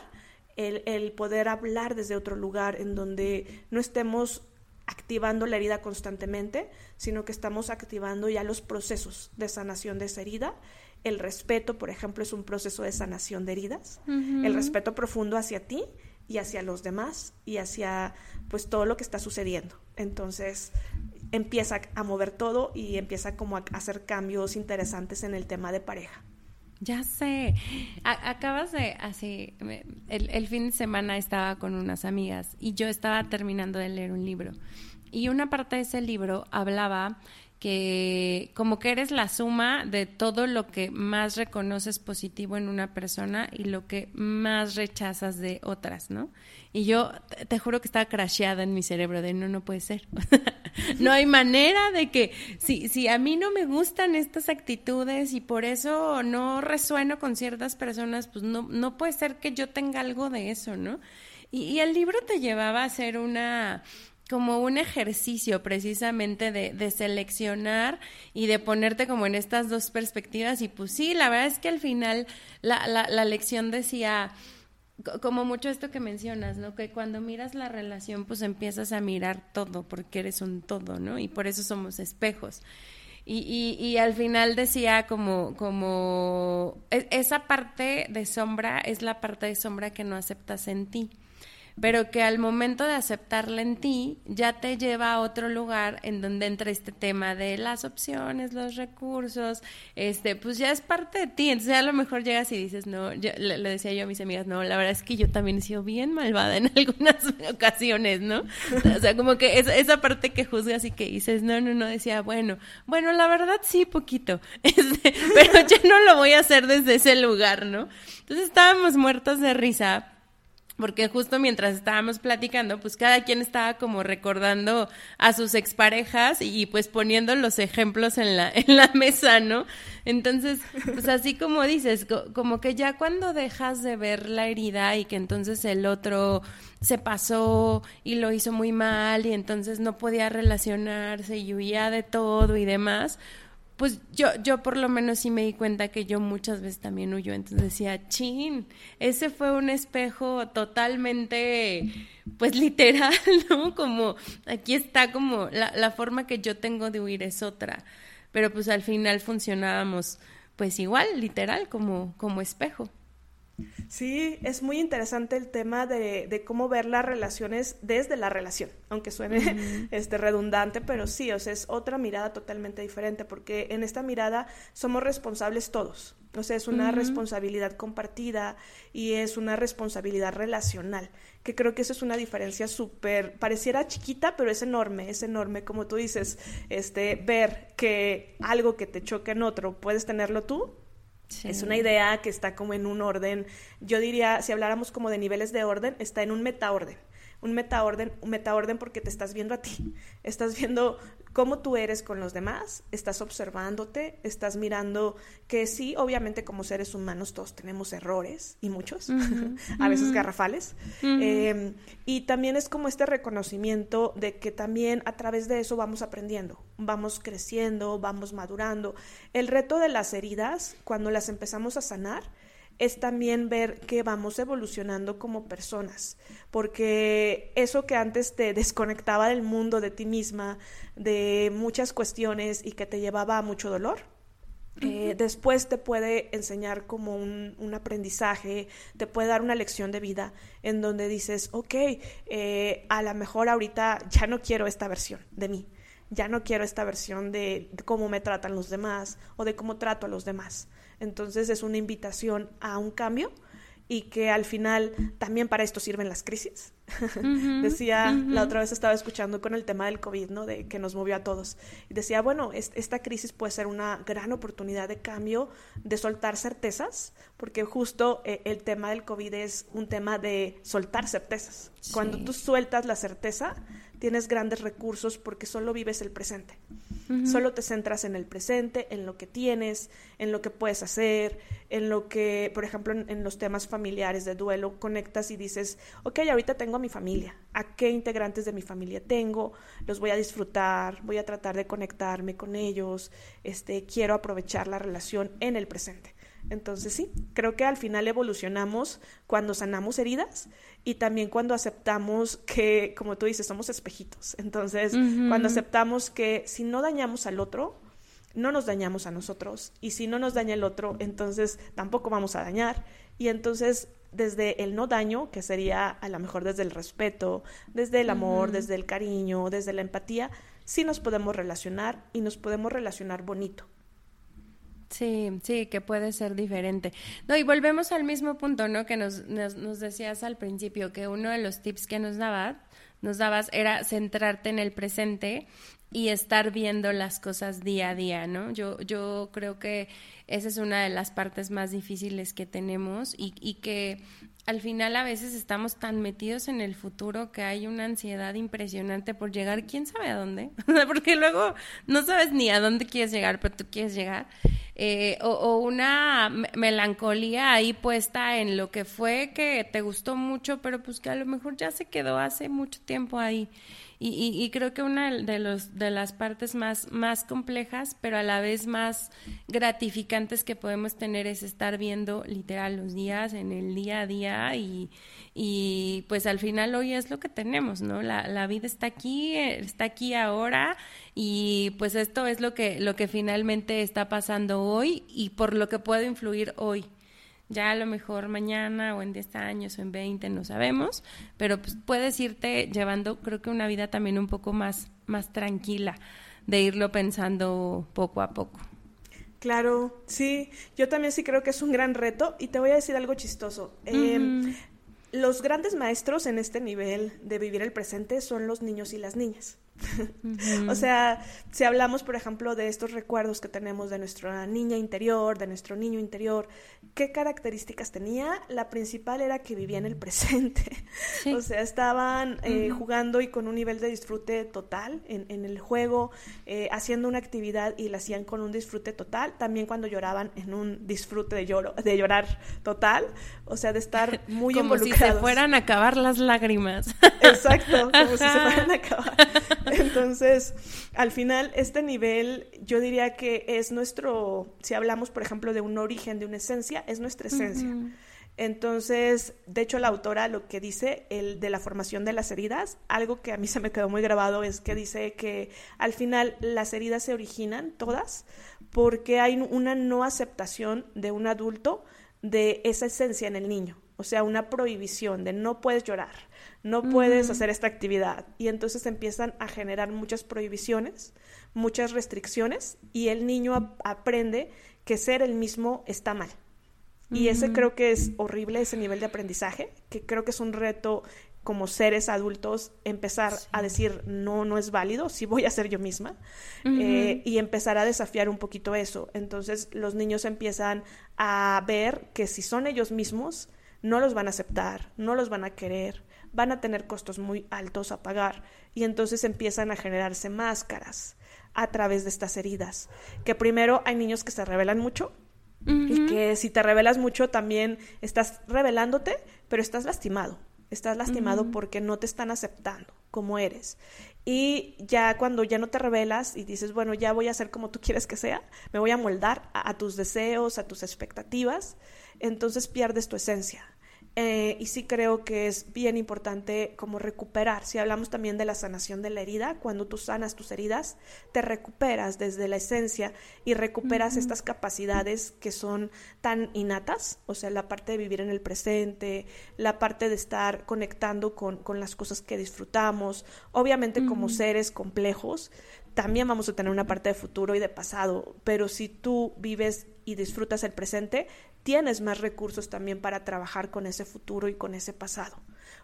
A: el, el poder hablar desde otro lugar en donde no estemos activando la herida constantemente, sino que estamos activando ya los procesos de sanación de esa herida. El respeto, por ejemplo, es un proceso de sanación de heridas. El respeto profundo hacia ti y hacia los demás y hacia pues todo lo que está sucediendo. Entonces empieza a mover todo y empieza como a hacer cambios interesantes en el tema de pareja.
B: Ya sé. acabas de, así, el, el, fin de semana estaba con unas amigas y yo estaba terminando de leer un libro. Y una parte de ese libro hablaba que como que eres la suma de todo lo que más reconoces positivo en una persona y lo que más rechazas de otras, ¿no? Y yo te, juro que estaba crasheada en mi cerebro de no, no puede ser. no hay manera de que si, si a mí no me gustan estas actitudes y por eso no resueno con ciertas personas, pues no, no puede ser que yo tenga algo de eso, ¿no? y el libro te llevaba a hacer una como un ejercicio precisamente de, de, seleccionar y de ponerte como en estas dos perspectivas y pues sí, la verdad es que al final la, la, la lección decía como mucho esto que mencionas, ¿no? Que cuando miras la relación pues empiezas a mirar todo porque eres un todo, ¿no? Y por eso somos espejos. Y, y, y al final decía como, como e, esa parte de sombra es la parte de sombra que no aceptas en ti pero que al momento de aceptarla en ti ya te lleva a otro lugar en donde entra este tema de las opciones, los recursos, este, pues ya es parte de ti, entonces a lo mejor llegas y dices, no, yo, le, decía yo a mis amigas, no, la verdad es que yo también he sido bien malvada en algunas ocasiones, ¿no? O sea, como que esa parte que juzgas y que dices, no, no, no, decía, bueno, bueno, la verdad sí, poquito, este, pero yo no lo voy a hacer desde ese lugar, ¿no? Entonces estábamos muertos de risa porque justo mientras estábamos platicando, pues cada quien estaba como recordando a sus exparejas y pues poniendo los ejemplos en la, en la mesa, ¿no? Entonces, pues así como dices, como que ya cuando dejas de ver la herida y que entonces el otro se pasó y lo hizo muy mal y entonces no podía relacionarse y huía de todo y demás, pues yo, yo por lo menos sí me di cuenta que yo muchas veces también huyo, entonces decía, chin, ese fue un espejo totalmente, pues literal, ¿no? Como aquí está como la, la forma que yo tengo de huir es otra, pero pues al final funcionábamos pues igual, literal, como, como espejo.
A: Sí, es muy interesante el tema de, cómo ver las relaciones desde la relación, aunque suene este, redundante, pero sí, o sea, es otra mirada totalmente diferente, porque en esta mirada somos responsables todos, o sea, es una responsabilidad compartida y es una responsabilidad relacional, que creo que eso es una diferencia súper, pareciera chiquita, pero es enorme, es enorme, como tú dices, este, ver que algo que te choca en otro, puedes tenerlo tú es una idea que está como en un orden, yo diría, si habláramos como de niveles de orden, está en un metaorden. Un metaorden, un metaorden porque te estás viendo a ti, estás viendo cómo tú eres con los demás, estás observándote, estás mirando que sí, obviamente como seres humanos todos tenemos errores y muchos, a veces garrafales, em, y también es como este reconocimiento de que también a través de eso vamos aprendiendo, vamos creciendo, vamos madurando. El reto de las heridas, cuando las empezamos a sanar, es también ver que vamos evolucionando como personas, porque eso que antes te desconectaba del mundo, de ti misma, de muchas cuestiones y que te llevaba a mucho dolor, eh, después te puede enseñar como un, aprendizaje, te puede dar una lección de vida en donde dices, ok, eh, a lo mejor ahorita ya no quiero esta versión de mí, ya no quiero esta versión de cómo me tratan los demás o de cómo trato a los demás. Entonces es una invitación a un cambio y que al final también para esto sirven las crisis. decía, la otra vez estaba escuchando con el tema del COVID, ¿no? De que nos movió a todos. Y decía, bueno, esta crisis puede ser una gran oportunidad de cambio, de soltar certezas, porque justo eh, el tema del COVID es un tema de soltar certezas. Cuando tú sueltas la certeza, tienes grandes recursos porque solo vives el presente. Solo te centras en el presente, en lo que tienes, en lo que puedes hacer, en lo que, por ejemplo, en, los temas familiares de duelo, conectas y dices, ok, ahorita tengo a mi familia, ¿a qué integrantes de mi familia tengo? Los voy a disfrutar, voy a tratar de conectarme con ellos, este, quiero aprovechar la relación en el presente. Entonces sí, creo que al final evolucionamos cuando sanamos heridas y también cuando aceptamos que, como tú dices, somos espejitos. Entonces, cuando aceptamos que si no dañamos al otro, no nos dañamos a nosotros y si no nos daña el otro, entonces tampoco vamos a dañar. Y entonces, desde el no daño, que sería a lo mejor desde el respeto, desde el amor, desde el cariño, desde la empatía, sí nos podemos relacionar y nos podemos relacionar bonito.
B: Sí, sí, que puede ser diferente. No, y volvemos al mismo punto, ¿no? Que nos, nos, decías al principio, que uno de los tips que nos dabas, nos dabas era centrarte en el presente y estar viendo las cosas día a día, ¿no? Yo, yo creo que esa es una de las partes más difíciles que tenemos y, y que al final a veces estamos tan metidos en el futuro que hay una ansiedad impresionante por llegar, quién sabe a dónde, porque luego no sabes ni a dónde quieres llegar, pero tú quieres llegar, eh, o, o, una melancolía ahí puesta en lo que fue que te gustó mucho, pero pues que a lo mejor ya se quedó hace mucho tiempo ahí. Y, y, creo que una de, los, de las partes más, más complejas, pero a la vez más gratificantes que podemos tener es estar viendo literal los días en el día a día y, pues al final hoy es lo que tenemos, ¿no? La, la vida está aquí, está aquí ahora y pues esto es lo que, lo que finalmente está pasando hoy y por lo que puedo influir hoy. Ya a lo mejor mañana o en 10 años o en 20, no sabemos, pero pues puedes irte llevando, creo que una vida también un poco más, más tranquila, de irlo pensando poco a poco.
A: Claro, sí, yo también sí creo que es un gran reto y te voy a decir algo chistoso. Em, los grandes maestros en este nivel de vivir el presente son los niños y las niñas. O sea, si hablamos, por ejemplo, de estos recuerdos que tenemos de nuestra niña interior, de nuestro niño interior, ¿qué características tenía? La principal era que vivía en el presente. O sea, estaban eh, jugando y con un nivel de disfrute total en, el juego, eh, haciendo una actividad y la hacían con un disfrute total. También cuando lloraban en un disfrute de, lloro, de llorar total. O sea, de estar muy
B: como
A: si
B: se fueran a acabar las lágrimas.
A: Exacto, como si se fueran a acabar. Entonces, al final, este nivel yo diría que es nuestro, si hablamos, por ejemplo, de un origen, de una esencia, es nuestra esencia. Entonces, de hecho, la autora lo que dice, el de la formación de las heridas, algo que a mí se me quedó muy grabado es que dice que al final las heridas se originan todas porque hay una no aceptación de un adulto de esa esencia en el niño, o sea, una prohibición de no puedes llorar, no puedes hacer esta actividad. Y entonces empiezan a generar muchas prohibiciones, muchas restricciones, y el niño aprende que ser el mismo está mal. Y ese creo que es horrible, ese nivel de aprendizaje, que creo que es un reto como seres adultos empezar a decir no, no es válido, sí voy a ser yo misma eh, y empezar a desafiar un poquito eso. Entonces los niños empiezan a ver que si son ellos mismos, no los van a aceptar, no los van a querer, van a tener costos muy altos a pagar y entonces empiezan a generarse máscaras a través de estas heridas. Que primero hay niños que se revelan mucho y que si te revelas mucho también estás revelándote, pero estás lastimado. Estás lastimado porque no te están aceptando como eres. Y ya cuando ya no te revelas y dices, bueno, ya voy a ser como tú quieres que sea, me voy a moldar a tus deseos, a tus expectativas, entonces pierdes tu esencia. Eh, y sí creo que es bien importante como recuperar. Si hablamos también de la sanación de la herida, cuando tú sanas tus heridas, te recuperas desde la esencia y recuperas estas capacidades que son tan innatas, o sea, la parte de vivir en el presente, la parte de estar conectando con, con las cosas que disfrutamos. Obviamente como seres complejos, también vamos a tener una parte de futuro y de pasado, pero si tú vives y disfrutas el presente, tienes más recursos también para trabajar con ese futuro y con ese pasado.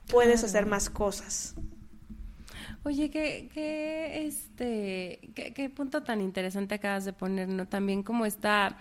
A: Puedes hacer más cosas.
B: Oye, qué, qué, este, qué, qué, punto tan interesante acabas de poner, ¿no? También como esta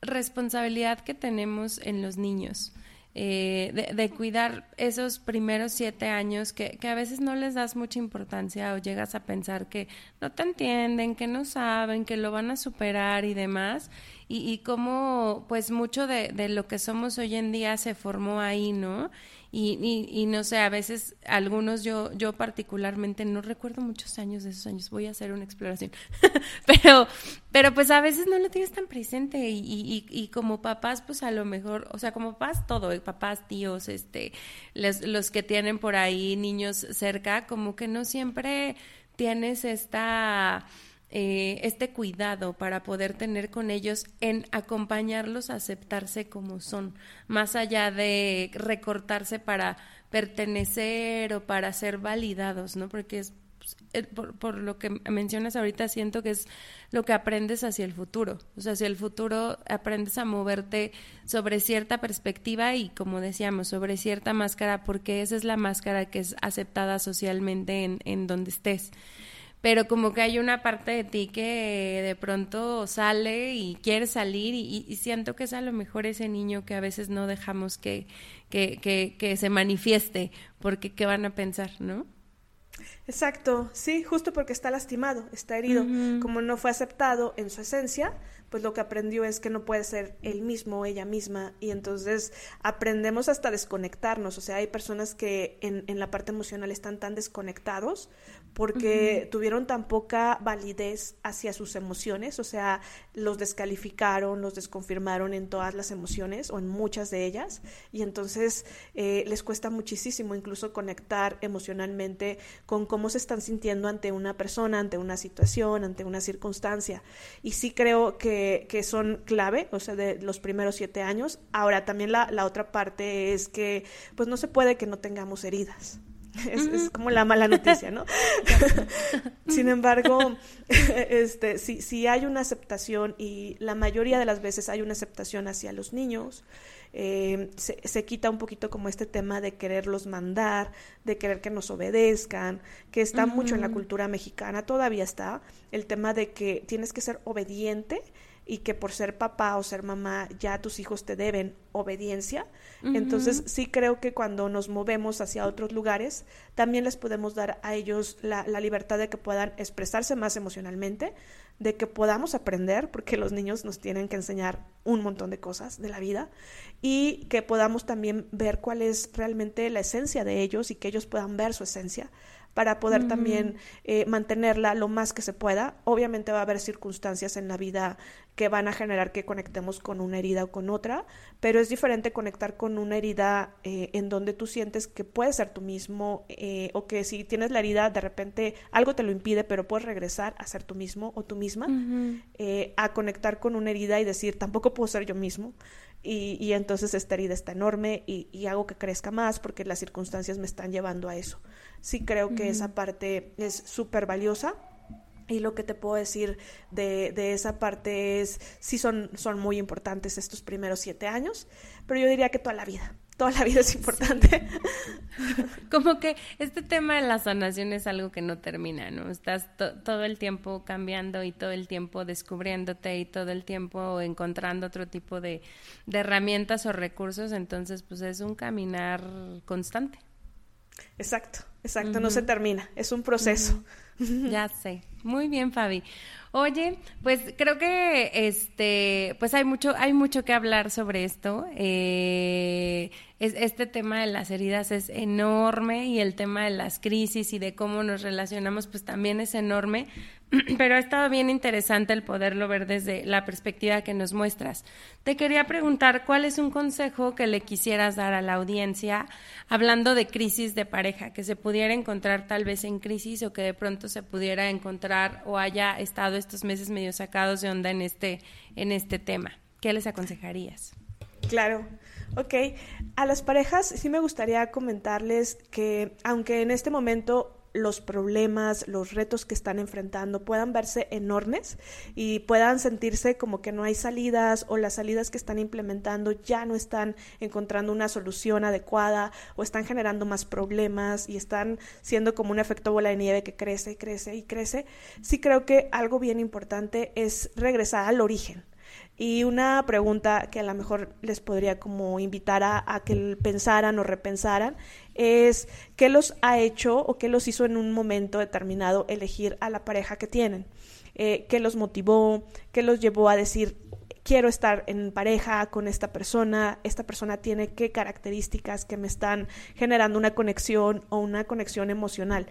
B: responsabilidad que tenemos en los niños. Eh, de, cuidar esos primeros siete años que, que, a veces no les das mucha importancia o llegas a pensar que no te entienden, que no saben, que lo van a superar y demás y, y cómo pues mucho de, de, lo que somos hoy en día se formó ahí, ¿no? Y, y, y, no sé, a veces algunos yo, yo particularmente no recuerdo muchos años de esos años, voy a hacer una exploración, pero, pero pues a veces no lo tienes tan presente y, y, y, como papás pues a lo mejor, o sea, como papás todo, eh, papás, tíos, este, los, los que tienen por ahí niños cerca, como que no siempre tienes esta eh, este cuidado para poder tener con ellos en acompañarlos a aceptarse como son, más allá de recortarse para pertenecer o para ser validados, ¿no? Porque es pues, eh, por, lo que mencionas ahorita, siento que es lo que aprendes hacia el futuro. O sea, hacia el futuro aprendes a moverte sobre cierta perspectiva y, como decíamos, sobre cierta máscara, porque esa es la máscara que es aceptada socialmente en, en donde estés pero como que hay una parte de ti que de pronto sale y quiere salir y, siento que es a lo mejor ese niño que a veces no dejamos que, que, que, que se manifieste, porque qué van a pensar, ¿no?
A: Exacto, sí, justo porque está lastimado, está herido, como no fue aceptado en su esencia, pues lo que aprendió es que no puede ser él mismo, ella misma, y entonces aprendemos hasta desconectarnos, o sea, hay personas que en, en la parte emocional están tan desconectados porque tuvieron tan poca validez hacia sus emociones, o sea, los descalificaron, los desconfirmaron en todas las emociones o en muchas de ellas, y entonces eh, les cuesta muchísimo incluso conectar emocionalmente con cómo se están sintiendo ante una persona, ante una situación, ante una circunstancia. Y sí creo que que, que, son clave, o sea, de los primeros siete años. Ahora, también la, la otra parte es que, pues no se puede que no tengamos heridas. Es, como la mala noticia, ¿no? Sin embargo, este, si, si hay una aceptación y la mayoría de las veces hay una aceptación hacia los niños, eh, se, quita un poquito como este tema de quererlos mandar, de querer que nos obedezcan, que está mucho en la cultura mexicana, todavía está, el tema de que tienes que ser obediente y que por ser papá o ser mamá ya tus hijos te deben obediencia. Entonces sí creo que cuando nos movemos hacia otros lugares, también les podemos dar a ellos la, la libertad de que puedan expresarse más emocionalmente, de que podamos aprender, porque los niños nos tienen que enseñar un montón de cosas de la vida, y que podamos también ver cuál es realmente la esencia de ellos y que ellos puedan ver su esencia para poder también eh, mantenerla lo más que se pueda. Obviamente va a haber circunstancias en la vida que van a generar que conectemos con una herida o con otra, pero es diferente conectar con una herida eh, en donde tú sientes que puedes ser tú mismo eh, o que si tienes la herida de repente algo te lo impide, pero puedes regresar a ser tú mismo o tú misma, a conectar con una herida y decir tampoco puedo ser yo mismo. Y, y entonces esta herida está enorme y, y hago que crezca más porque las circunstancias me están llevando a eso sí creo que esa parte es súper valiosa. Y lo que te puedo decir de, de, esa parte es, sí son, son muy importantes estos primeros siete años, pero yo diría que toda la vida, toda la vida es importante.
B: Como que este tema de la sanación es algo que no termina, ¿no? Estás todo el tiempo cambiando y todo el tiempo descubriéndote y todo el tiempo encontrando otro tipo de, de herramientas o recursos, entonces pues es un caminar constante.
A: Exacto, exacto, no se termina, es un proceso.
B: Ya sé. Muy bien, Fabi. Oye, pues creo que este, pues hay mucho, hay mucho que hablar sobre esto. Eh, es, este tema de las heridas es enorme y el tema de las crisis y de cómo nos relacionamos, pues también es enorme. Pero ha estado bien interesante el poderlo ver desde la perspectiva que nos muestras. Te quería preguntar cuál es un consejo que le quisieras dar a la audiencia hablando de crisis de pareja, que se pudiera encontrar tal vez en crisis o que de pronto se pudiera encontrar o haya estado estos meses medio sacados de onda en este, en este tema. ¿Qué les aconsejarías?
A: Claro. Ok, a las parejas sí me gustaría comentarles que aunque en este momento los problemas, los retos que están enfrentando puedan verse enormes y puedan sentirse como que no hay salidas o las salidas que están implementando ya no están encontrando una solución adecuada o están generando más problemas y están siendo como un efecto bola de nieve que crece y crece y crece, sí creo que algo bien importante es regresar al origen y una pregunta que a lo mejor les podría como invitar a, que pensaran o repensaran es qué los ha hecho o qué los hizo en un momento determinado elegir a la pareja que tienen, eh, qué los motivó, qué los llevó a decir quiero estar en pareja con esta persona, esta persona tiene qué características que me están generando una conexión o una conexión emocional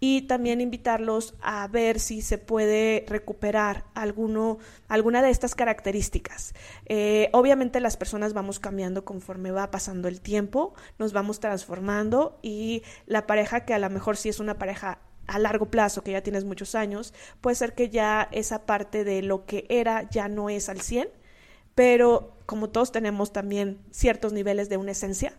A: y también invitarlos a ver si se puede recuperar alguno, alguna de estas características. Eh, obviamente las personas vamos cambiando conforme va pasando el tiempo, nos vamos transformando y la pareja que a lo mejor sí es una pareja a largo plazo, que ya tienes muchos años, puede ser que ya esa parte de lo que era ya no es al 100, pero como todos tenemos también ciertos niveles de una esencia,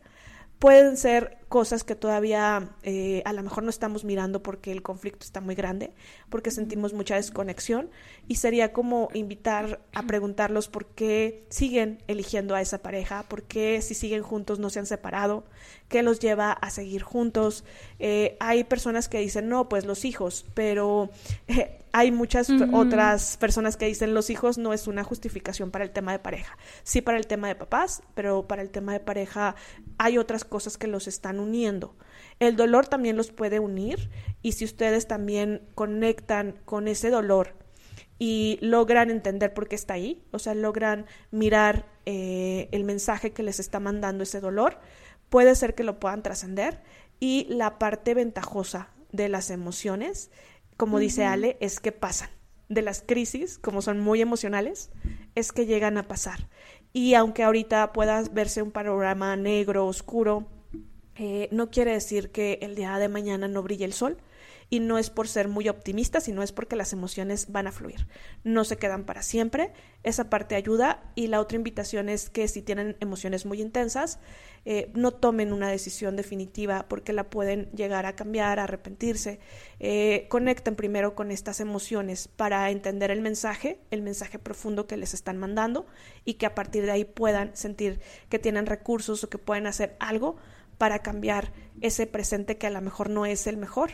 A: pueden ser cosas que todavía eh, a lo mejor no estamos mirando porque el conflicto está muy grande, porque sentimos mucha desconexión y sería como invitar a preguntarlos por qué siguen eligiendo a esa pareja, por qué si siguen juntos no se han separado, qué los lleva a seguir juntos. Eh, hay personas que dicen, no, pues los hijos, pero eh, hay muchas otras personas que dicen, los hijos no es una justificación para el tema de pareja. Sí para el tema de papás, pero para el tema de pareja hay otras cosas que los están uniendo. El dolor también los puede unir y si ustedes también conectan con ese dolor y logran entender por qué está ahí, o sea, logran mirar eh, el mensaje que les está mandando ese dolor, puede ser que lo puedan trascender y la parte ventajosa de las emociones, como dice Ale, es que pasan. De las crisis, como son muy emocionales, es que llegan a pasar. Y aunque ahorita pueda verse un panorama negro, oscuro, eh, no quiere decir que el día de mañana no brille el sol y no es por ser muy optimista, sino es porque las emociones van a fluir, no se quedan para siempre, esa parte ayuda y la otra invitación es que si tienen emociones muy intensas, eh, no tomen una decisión definitiva porque la pueden llegar a cambiar, a arrepentirse, eh, conecten primero con estas emociones para entender el mensaje, el mensaje profundo que les están mandando y que a partir de ahí puedan sentir que tienen recursos o que pueden hacer algo para cambiar ese presente que a lo mejor no es el mejor,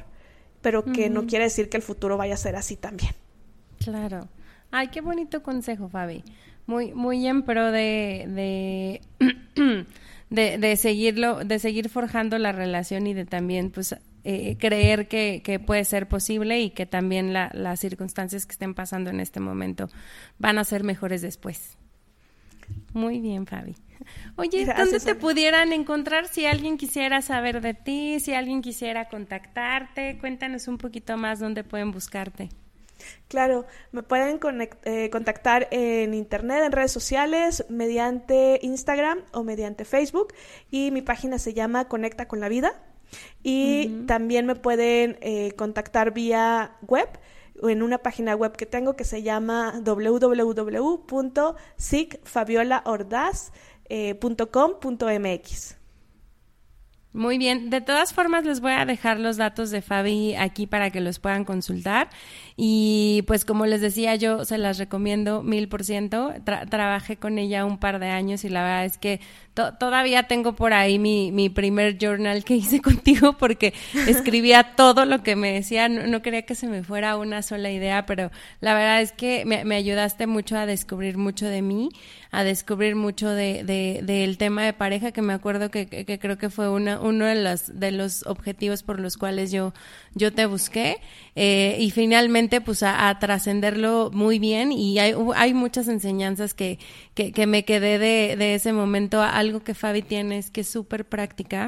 A: pero que no quiere decir que el futuro vaya a ser así también.
B: Claro. Ay, qué bonito consejo, Fabi. Muy, muy en pro de, de, de, seguirlo, de seguir forjando la relación y de también, pues, eh, creer que, que, puede ser posible y que también las circunstancias que estén pasando en este momento van a ser mejores después. Muy bien, Fabi. Oye, ¿dónde te pudieran encontrar si alguien quisiera saber de ti, si alguien quisiera contactarte? Cuéntanos un poquito más dónde pueden buscarte.
A: Claro, me pueden eh, contactar en internet, en redes sociales, mediante Instagram o mediante Facebook y mi página se llama Conecta con la Vida y también me pueden eh, contactar vía web en una página web que tengo que se llama www.sigfabiolaordaz.com.mx.
B: Muy bien, de todas formas les voy a dejar los datos de Fabi aquí para que los puedan consultar. Y pues como les decía yo se las recomiendo mil por ciento, trabajé con ella un par de años y la verdad es que todavía tengo por ahí mi, mi, primer journal que hice contigo porque escribía todo lo que me decía, no, quería que se me fuera una sola idea, pero la verdad es que me, me ayudaste mucho a descubrir mucho de mí, a descubrir mucho de, de, del tema de pareja, que me acuerdo que, que, creo que fue una, uno de los, de los objetivos por los cuales yo, yo te busqué. Eh, y finalmente, pues a, trascenderlo muy bien. Y hay, hay muchas enseñanzas que, que, que me quedé de, de ese momento. Algo que Fabi tiene es que es súper práctica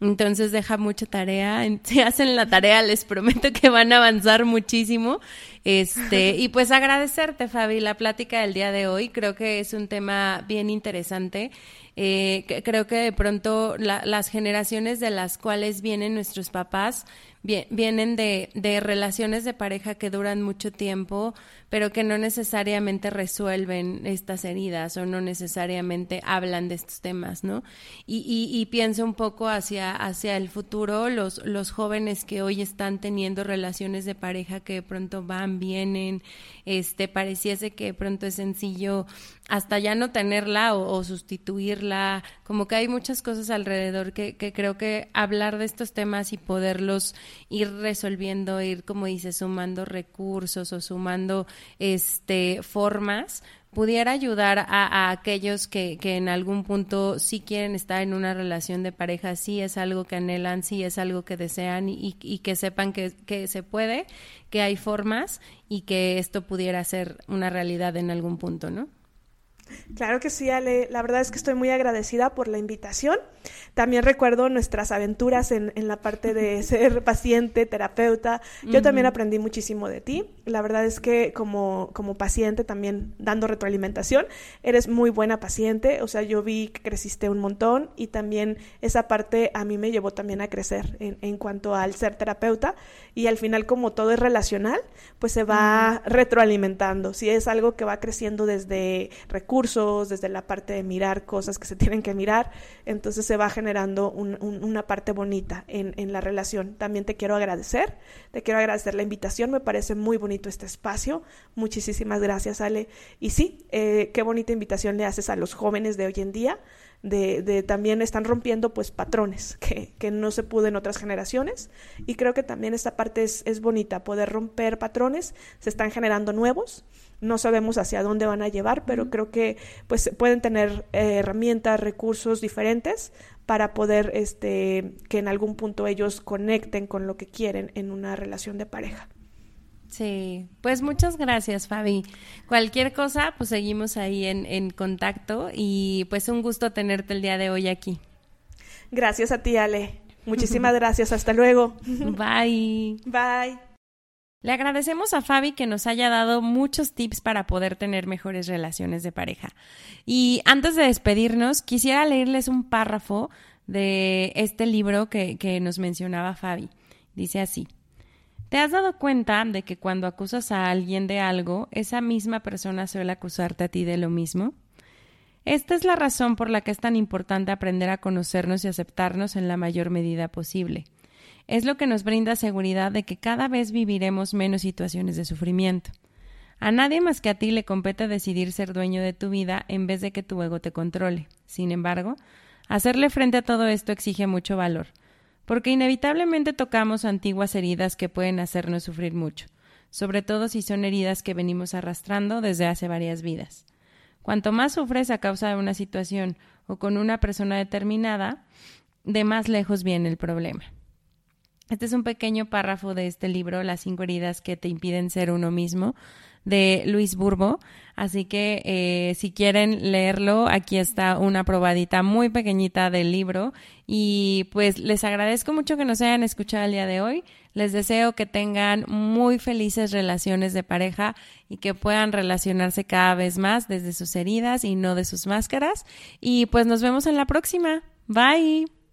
B: entonces deja mucha tarea. Si hacen la tarea, les prometo que van a avanzar muchísimo. Este, y pues agradecerte, Fabi, la plática del día de hoy. Creo que es un tema bien interesante. Eh, creo que de pronto las generaciones de las cuales vienen nuestros papás vienen de, relaciones de pareja que duran mucho tiempo, pero que no necesariamente resuelven estas heridas o no necesariamente hablan de estos temas, ¿no? Y, y, pienso un poco hacia, hacia el futuro, los, los jóvenes que hoy están teniendo relaciones de pareja que de pronto van, vienen, este, pareciese que de pronto es sencillo hasta ya no tenerla o, sustituirla, como que hay muchas cosas alrededor que, creo que hablar de estos temas y poderlos ir resolviendo, ir como dice, sumando recursos o sumando este formas, pudiera ayudar a, aquellos que, que, en algún punto sí quieren estar en una relación de pareja, sí es algo que anhelan, sí es algo que desean y, y que sepan que, que se puede, que hay formas y que esto pudiera ser una realidad en algún punto, ¿no?
A: Claro que sí, Ale. La verdad es que estoy muy agradecida por la invitación. También recuerdo nuestras aventuras en, en la parte de ser paciente, terapeuta. Yo también aprendí muchísimo de ti. La verdad es que como, como paciente, también dando retroalimentación, eres muy buena paciente. O sea, yo vi que creciste un montón y también esa parte a mí me llevó también a crecer en, en cuanto al ser terapeuta. Y al final, como todo es relacional, pues se va retroalimentando. Si es algo que va creciendo desde recursos, cursos, desde la parte de mirar cosas que se tienen que mirar, entonces se va generando una parte bonita en, en, la relación. También te quiero agradecer, te quiero agradecer la invitación, me parece muy bonito este espacio, muchísimas gracias Ale. Y sí, eh, qué bonita invitación le haces a los jóvenes de hoy en día de, de, también están rompiendo pues patrones que, que, no se pudo en otras generaciones. Y creo que también esta parte es, es bonita, poder romper patrones, se están generando nuevos, no sabemos hacia dónde van a llevar, pero creo que pues pueden tener eh, herramientas, recursos diferentes para poder este que en algún punto ellos conecten con lo que quieren en una relación de pareja.
B: Sí, pues muchas gracias, Fabi. Cualquier cosa, pues seguimos ahí en, en contacto y pues un gusto tenerte el día de hoy aquí.
A: Gracias a ti, Ale. Muchísimas gracias. Hasta luego.
B: Bye.
A: Bye.
B: Le agradecemos a Fabi que nos haya dado muchos tips para poder tener mejores relaciones de pareja. Y antes de despedirnos, quisiera leerles un párrafo de este libro que, que nos mencionaba Fabi. Dice así. ¿Te has dado cuenta de que cuando acusas a alguien de algo, esa misma persona suele acusarte a ti de lo mismo? Esta es la razón por la que es tan importante aprender a conocernos y aceptarnos en la mayor medida posible. Es lo que nos brinda seguridad de que cada vez viviremos menos situaciones de sufrimiento. A nadie más que a ti le compete decidir ser dueño de tu vida en vez de que tu ego te controle. Sin embargo, hacerle frente a todo esto exige mucho valor, porque inevitablemente tocamos antiguas heridas que pueden hacernos sufrir mucho, sobre todo si son heridas que venimos arrastrando desde hace varias vidas. Cuanto más sufres a causa de una situación o con una persona determinada, de más lejos viene el problema. Este es un pequeño párrafo de este libro, Las cinco heridas que te impiden ser uno mismo, de Luis Burbo. Así que eh, si quieren leerlo, aquí está una probadita muy pequeñita del libro. Y pues les agradezco mucho que nos hayan escuchado el día de hoy. Les deseo que tengan muy felices relaciones de pareja y que puedan relacionarse cada vez más desde sus heridas y no de sus máscaras. Y pues nos vemos en la próxima. Bye.